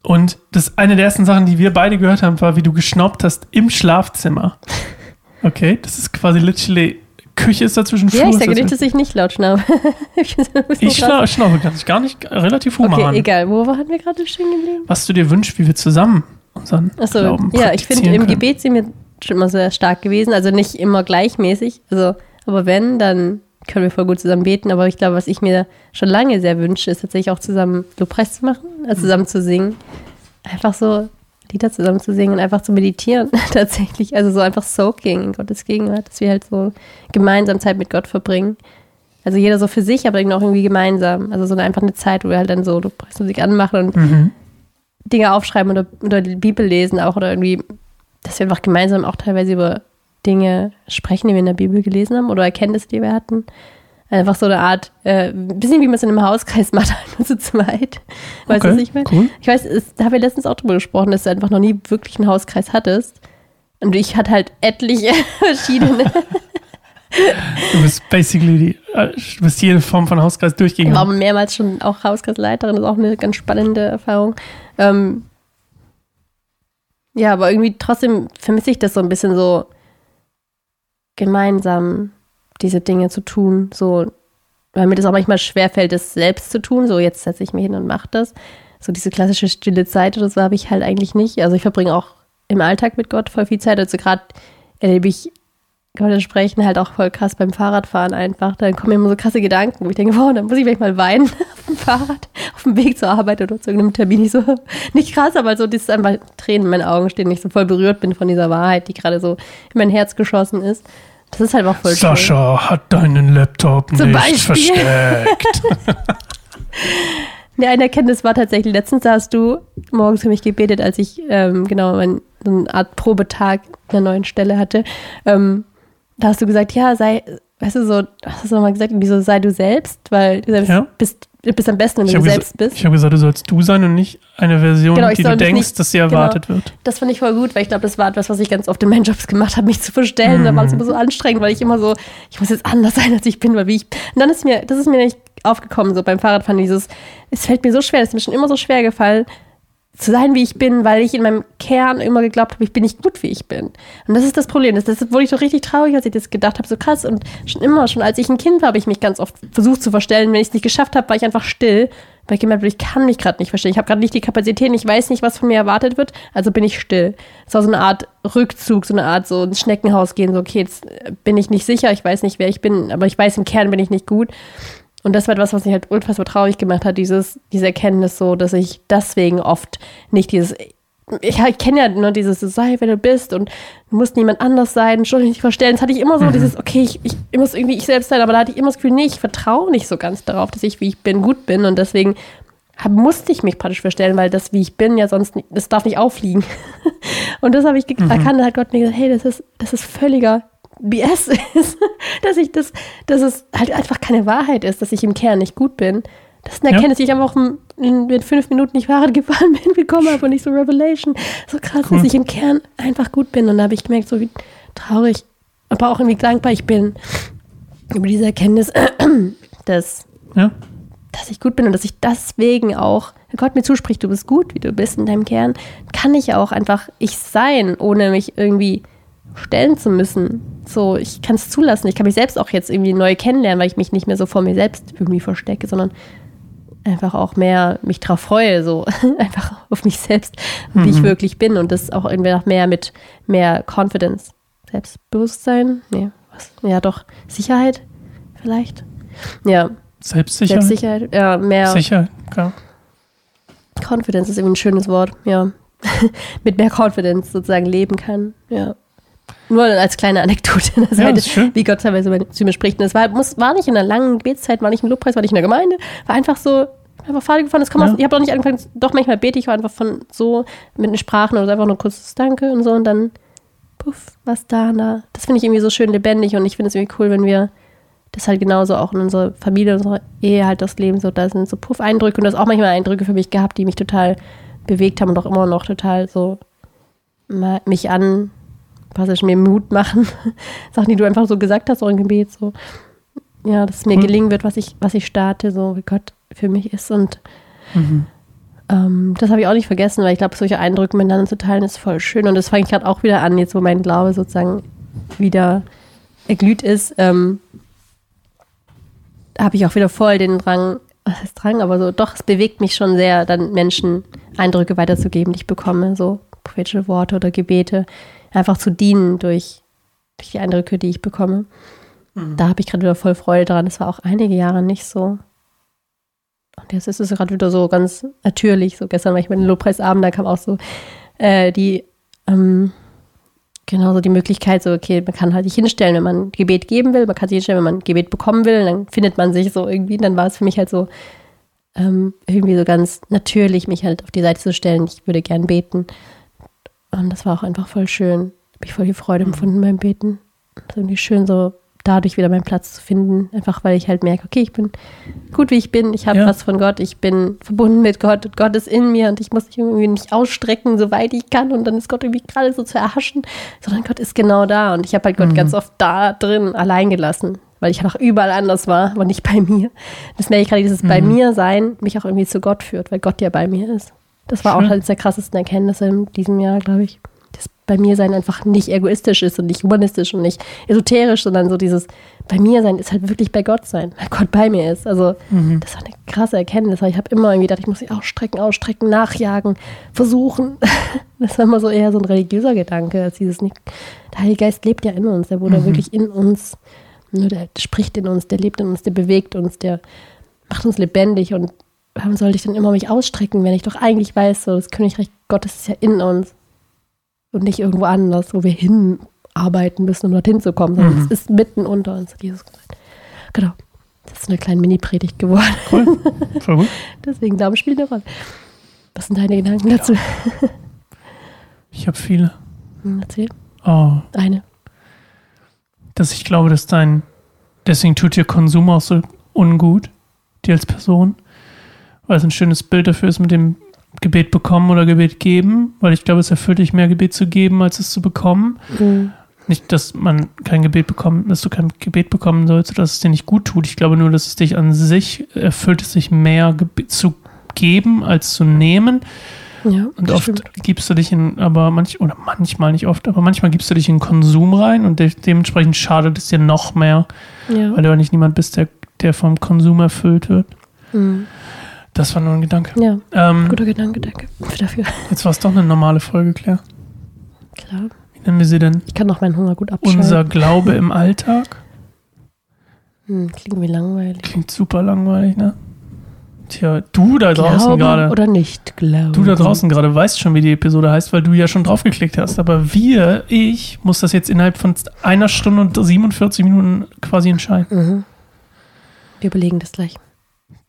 Speaker 2: und das eine der ersten Sachen, die wir beide gehört haben, war, wie du geschnaubt hast im Schlafzimmer. Okay, das ist quasi literally Küche ist dazwischen.
Speaker 1: Ja, ich sage nicht, dass ich nicht laut schnaube.
Speaker 2: ich schna schnaube ganz, gar nicht, relativ human. Okay,
Speaker 1: egal. Wo waren wir gerade stehen geblieben?
Speaker 2: Was du dir wünschst, wie wir zusammen unseren
Speaker 1: Achso, Glauben ja, ich finde, im Gebet sind wir schon immer sehr stark gewesen. Also nicht immer gleichmäßig. Also, aber wenn, dann können wir voll gut zusammen beten. Aber ich glaube, was ich mir schon lange sehr wünsche, ist tatsächlich auch zusammen Lobpreis zu machen, also mhm. zusammen zu singen. Einfach so Lieder zusammen zu singen und einfach zu meditieren tatsächlich. Also so einfach soaking in Gottes Gegenwart, dass wir halt so gemeinsam Zeit mit Gott verbringen. Also jeder so für sich, aber dann auch irgendwie gemeinsam. Also so eine, einfach eine Zeit, wo wir halt dann so Lobpreismusik anmachen und mhm. Dinge aufschreiben oder, oder die Bibel lesen auch oder irgendwie dass wir einfach gemeinsam auch teilweise über Dinge sprechen, die wir in der Bibel gelesen haben oder Erkenntnisse, die wir hatten. Einfach so eine Art, äh, ein bisschen wie man es in einem Hauskreis macht, nur zu zweit. Weißt du, okay, was ich meine? Cool. Ich weiß, es, da haben wir letztens auch drüber gesprochen, dass du einfach noch nie wirklich einen Hauskreis hattest. Und ich hatte halt etliche verschiedene.
Speaker 2: Du bist basically die, äh, du bist jede Form von Hauskreis durchgegangen.
Speaker 1: Ich war mehrmals schon auch Hauskreisleiterin, das ist auch eine ganz spannende Erfahrung. Ähm, ja, aber irgendwie trotzdem vermisse ich das so ein bisschen so gemeinsam diese Dinge zu tun, so weil mir das auch manchmal schwerfällt, das selbst zu tun. So, jetzt setze ich mich hin und mache das. So diese klassische stille Zeit oder so habe ich halt eigentlich nicht. Also ich verbringe auch im Alltag mit Gott voll viel Zeit. Also gerade erlebe ich Gott sprechen halt auch voll krass beim Fahrradfahren einfach. Dann kommen immer so krasse Gedanken, wo ich denke, wow, dann muss ich vielleicht mal weinen auf dem Fahrrad, auf dem Weg zur Arbeit oder zu irgendeinem Termin. Nicht so, nicht krass, aber so, dass einfach Tränen in meinen Augen stehen, ich so voll berührt bin von dieser Wahrheit, die gerade so in mein Herz geschossen ist. Das ist halt auch voll
Speaker 2: Sascha toll. hat deinen Laptop Zum nicht Beispiel. versteckt.
Speaker 1: Ne, eine Erkenntnis war tatsächlich, letztens hast du morgens für mich gebetet, als ich ähm, genau mein, so eine Art Probetag an einer neuen Stelle hatte. Ähm, da hast du gesagt, ja, sei, weißt du, so, hast du nochmal gesagt, wieso sei du selbst, weil du selbst
Speaker 2: Ja.
Speaker 1: bist, du bist am besten, wenn
Speaker 2: Ich
Speaker 1: du
Speaker 2: habe
Speaker 1: selbst bist.
Speaker 2: ich hab gesagt, du sollst du sein und nicht eine Version,
Speaker 1: Genau,
Speaker 2: die du denkst,
Speaker 1: nicht-
Speaker 2: dass sie
Speaker 1: genau.
Speaker 2: erwartet wird.
Speaker 1: Das fand ich voll gut, weil ich glaube, das war etwas, was ich ganz oft in meinen Jobs gemacht habe, mich zu verstellen. Da war es immer so anstrengend, weil ich immer so, ich muss jetzt anders sein, als ich bin, weil wie ich. Und dann ist mir, das ist mir nicht aufgekommen, so beim Fahrradfahren, dieses, es fällt mir so schwer, es ist mir schon immer so schwer gefallen, zu sein, wie ich bin, weil ich in meinem Kern immer geglaubt habe, ich bin nicht gut, wie ich bin. Und das ist das Problem. Das, das wurde ich so richtig traurig, als ich das gedacht habe, so krass. Und schon immer, schon als ich ein Kind war, habe ich mich ganz oft versucht zu verstellen. Wenn ich es nicht geschafft habe, war ich einfach still, weil ich gemerkt habe, ich kann mich gerade nicht verstellen. Ich habe gerade nicht die Kapazität, ich weiß nicht, was von mir erwartet wird, also bin ich still. Es war so eine Art Rückzug, so eine Art so ins Schneckenhaus gehen, so okay, jetzt bin ich nicht sicher, ich weiß nicht, wer ich bin, aber ich weiß, im Kern bin ich nicht gut. Und das war etwas, was mich halt unfassbar traurig gemacht hat, dieses, diese Erkenntnis so, dass ich deswegen oft nicht dieses, ich, ich kenne ja nur dieses, sei, wer du bist und du musst niemand anders sein, schon nicht verstellen. Das hatte ich immer so, dieses, okay, ich, ich, ich muss irgendwie ich selbst sein, aber da hatte ich immer das Gefühl, nee, ich vertraue nicht so ganz darauf, dass ich, wie ich bin, gut bin und deswegen hab, musste ich mich praktisch verstellen, weil das, wie ich bin, ja sonst, nicht, das darf nicht auffliegen. und das habe ich ge- erkannt, da hat Gott mir gesagt, hey, das ist, das ist völliger BS ist, dass ich das, dass es halt einfach keine Wahrheit ist, dass ich im Kern nicht gut bin. Das ist eine
Speaker 2: Ja.
Speaker 1: Erkenntnis, die ich einfach in, in, fünf Minuten nicht Fahrrad gefahren bin, bekommen habe und nicht so Revelation. So krass,
Speaker 2: Cool.
Speaker 1: dass ich im Kern einfach gut bin. Und da habe ich gemerkt, so wie traurig, aber auch irgendwie dankbar ich bin über diese Erkenntnis, dass
Speaker 2: Ja?
Speaker 1: dass ich gut bin und dass ich deswegen auch, wenn Gott mir zuspricht, du bist gut, wie du bist in deinem Kern, kann ich auch einfach ich sein, ohne mich irgendwie stellen zu müssen. So, ich kann es zulassen. Ich kann mich selbst auch jetzt irgendwie neu kennenlernen, weil ich mich nicht mehr so vor mir selbst irgendwie verstecke, sondern einfach auch mehr mich drauf freue, so einfach auf mich selbst, wie ich wirklich bin und das auch irgendwie noch mehr mit mehr Confidence, Selbstbewusstsein, nee, was? Ja, doch, Sicherheit vielleicht. Ja,
Speaker 2: Selbstsicherheit.
Speaker 1: Selbstsicherheit, ja, mehr
Speaker 2: Sicherheit, klar.
Speaker 1: Confidence ist irgendwie ein schönes Wort, ja. Mit mehr Confidence sozusagen leben kann, ja. Nur als kleine Anekdote an der
Speaker 2: Ja,
Speaker 1: wie Gott teilweise zu mir spricht. Und es war, muss, war nicht in einer langen Gebetszeit, war nicht im Lobpreis, war nicht in der Gemeinde, war einfach so, einfach Fahrrad gefahren. Das kommt
Speaker 2: Ja.
Speaker 1: aus, ich habe auch nicht angefangen, doch manchmal bete ich, war einfach von so mit den Sprachen oder einfach nur kurzes Danke und so und dann, puff, was da, und da. Das finde ich irgendwie so schön lebendig und ich finde es irgendwie cool, wenn wir das halt genauso auch in unserer Familie, unserer Ehe halt das Leben so, da sind so Puff-Eindrücke und das auch manchmal Eindrücke für mich gehabt, die mich total bewegt haben und auch immer noch total so mich an, was mir Mut machen. Sachen, die du einfach so gesagt hast, auch im Gebet, so, ja, dass es mir
Speaker 2: Cool.
Speaker 1: gelingen wird, was ich, was ich starte, so wie Gott für mich ist und
Speaker 2: Mhm.
Speaker 1: ähm, das habe ich auch nicht vergessen, weil ich glaube, solche Eindrücke miteinander zu teilen ist voll schön. Und das fange ich gerade auch wieder an, jetzt wo mein Glaube sozusagen wieder erglüht ist, ähm, habe ich auch wieder voll den Drang, was heißt Drang, aber so, doch, es bewegt mich schon sehr, dann Menschen Eindrücke weiterzugeben, die ich bekomme, so prophetische Worte oder Gebete, einfach zu dienen durch, durch die Eindrücke, die ich bekomme. Da habe ich gerade wieder voll Freude dran. Das war auch einige Jahre nicht so. Und jetzt ist es gerade wieder so ganz natürlich. So gestern war ich mit dem Lobpreisabend, da kam auch so äh, die, ähm, genau so die Möglichkeit, so, okay, man kann halt sich hinstellen, wenn man Gebet geben will, man kann sich hinstellen, wenn man Gebet bekommen will, dann findet man sich so irgendwie. Dann war es für mich halt so, ähm, irgendwie so ganz natürlich, mich halt auf die Seite zu stellen. Ich würde gern beten. Und das war auch einfach voll schön. Habe ich voll die Freude empfunden beim Beten. Es ist irgendwie schön, so dadurch wieder meinen Platz zu finden. Einfach weil ich halt merke, okay, ich bin gut, wie ich bin. Ich habe
Speaker 2: Ja.
Speaker 1: was von Gott. Ich bin verbunden mit Gott. Und Gott ist in mir und ich muss mich irgendwie nicht ausstrecken, soweit ich kann. Und dann ist Gott irgendwie gerade so zu erhaschen. Sondern Gott ist genau da. Und ich habe halt Gott
Speaker 2: Mhm.
Speaker 1: ganz oft da drin allein gelassen. Weil ich einfach überall anders war, aber nicht bei mir. Das merke ich gerade, dieses bei
Speaker 2: Mhm.
Speaker 1: mir sein mich auch irgendwie zu Gott führt, weil Gott ja bei mir ist. Das war
Speaker 2: Schön.
Speaker 1: auch eines der krassesten Erkenntnisse in diesem Jahr, glaube ich. Dass bei mir sein einfach nicht egoistisch ist und nicht humanistisch und nicht esoterisch, sondern so dieses bei mir sein ist halt wirklich bei Gott sein, weil Gott bei mir ist. Also
Speaker 2: Mhm.
Speaker 1: das war eine krasse Erkenntnis, weil ich habe immer irgendwie gedacht, ich muss mich ausstrecken, ausstrecken, nachjagen, versuchen. Das war immer so eher so ein religiöser Gedanke, als dieses nicht. Der Heilige Geist lebt ja in uns, der wurde
Speaker 2: Mhm.
Speaker 1: wirklich in uns. Nur der spricht in uns, der lebt in uns, der bewegt uns, der macht uns lebendig und warum sollte ich dann immer mich ausstrecken, wenn ich doch eigentlich weiß, so das Königreich Gottes ist ja in uns und nicht irgendwo anders, wo wir hinarbeiten müssen, um dorthin zu kommen, sondern
Speaker 2: Mhm.
Speaker 1: es ist mitten unter uns, hat Jesus gesagt. Genau. Das ist eine kleine Mini-Predigt geworden.
Speaker 2: Cool. Voll gut.
Speaker 1: Deswegen Glauben spielt eine Rolle. Was sind deine Gedanken dazu?
Speaker 2: Ich habe viele.
Speaker 1: Hm, Erzähl.
Speaker 2: Oh,
Speaker 1: Eine.
Speaker 2: dass ich glaube, dass dein. Deswegen tut dir Konsum auch so ungut, dir als Person. Weil es ein schönes Bild dafür ist mit dem Gebet bekommen oder Gebet geben. Weil ich glaube, es erfüllt dich mehr Gebet zu geben, als es zu bekommen.
Speaker 1: Hm.
Speaker 2: Nicht, dass man kein Gebet bekommt, dass du kein Gebet bekommen sollst oder dass es dir nicht gut tut. Ich glaube nur, dass es dich an sich erfüllt, es sich mehr Gebet zu geben als zu nehmen.
Speaker 1: Ja,
Speaker 2: Und oft
Speaker 1: stimmt.
Speaker 2: gibst du dich in, aber manch, oder manchmal nicht oft, aber manchmal gibst du dich in Konsum rein und de dementsprechend schadet es dir noch mehr,
Speaker 1: Ja.
Speaker 2: weil du eigentlich niemand bist, der, der vom Konsum erfüllt wird.
Speaker 1: Hm.
Speaker 2: Das war nur ein Gedanke.
Speaker 1: ja.
Speaker 2: Ähm,
Speaker 1: Guter Gedanke, danke dafür.
Speaker 2: jetzt war es doch eine normale Folge, Claire.
Speaker 1: Klar.
Speaker 2: Wie nennen wir sie denn?
Speaker 1: Ich kann noch meinen Hunger gut abschalten.
Speaker 2: Unser Glaube im Alltag?
Speaker 1: Hm, klingt wie langweilig.
Speaker 2: Klingt super langweilig, ne? Tja, du da draußen gerade.
Speaker 1: oder nicht glauben.
Speaker 2: Du da draußen gerade weißt schon, wie die Episode heißt, weil du ja schon draufgeklickt hast. Aber wir, ich, muss das jetzt innerhalb von einer Stunde und 47 Minuten quasi entscheiden.
Speaker 1: Mhm. Wir überlegen das gleich.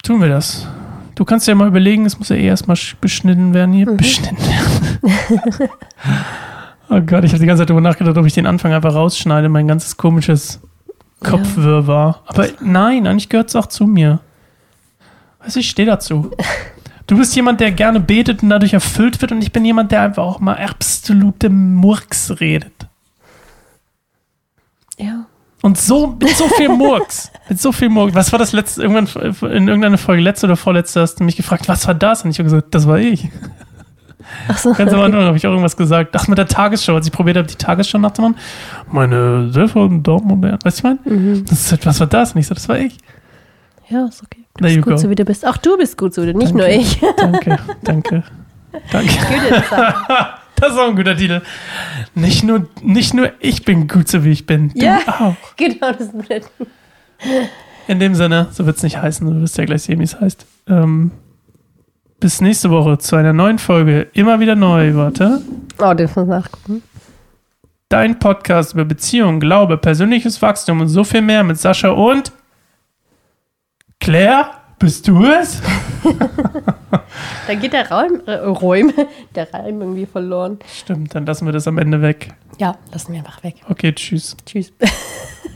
Speaker 2: Tun wir das. Du kannst ja mal überlegen, es muss ja eh erstmal sch- beschnitten werden hier.
Speaker 1: Mhm.
Speaker 2: Beschnitten werden. oh Gott, ich habe die ganze Zeit darüber nachgedacht, ob ich den Anfang einfach rausschneide, mein ganzes komisches Kopfwirrwarr. Aber nein, eigentlich gehört es auch zu mir. Weißt du, ich stehe dazu. Du bist jemand, der gerne betet und dadurch erfüllt wird und ich bin jemand, der einfach auch mal absolute Murks redet.
Speaker 1: Ja.
Speaker 2: Und so, mit so viel Murks. mit so viel Murks. Was war das letzte, irgendwann in irgendeiner Folge, letzte oder vorletzte, hast du mich gefragt, was war das? Und ich habe gesagt, das war ich.
Speaker 1: Achso.
Speaker 2: Ganz am Anfang habe ich auch irgendwas gesagt. Ach, mit der Tagesschau, als ich probiert habe, die Tagesschau nachzumachen. Meine sehr verehrten Damen und. Weißt du, was ich meine?
Speaker 1: Mhm.
Speaker 2: Das ist, halt, was war das? Und ich so, das war ich.
Speaker 1: Ja, ist okay. Du bist gut
Speaker 2: go.
Speaker 1: so, wie du bist. Auch du bist gut so, wie du, nicht
Speaker 2: Danke.
Speaker 1: nur ich.
Speaker 2: Danke, danke, danke. Das ist auch ein guter Titel. Nicht nur, nicht nur ich bin gut, so wie ich bin. Du
Speaker 1: Ja.
Speaker 2: auch.
Speaker 1: genau, das ist ein guter Titel.
Speaker 2: In dem Sinne, so wird es nicht heißen, du wirst ja gleich sehen, wie es heißt. Ähm, bis nächste Woche zu einer neuen Folge. Immer wieder neu, warte.
Speaker 1: Oh, den muss nachgucken.
Speaker 2: Dein Podcast über Beziehung, Glaube, persönliches Wachstum und so viel mehr mit Sascha und Claire. Bist du es?
Speaker 1: Da geht der Raum, äh, Räum, der Reim irgendwie verloren.
Speaker 2: Stimmt, dann lassen wir das am Ende weg.
Speaker 1: Ja, lassen wir einfach weg.
Speaker 2: Okay, tschüss.
Speaker 1: Tschüss.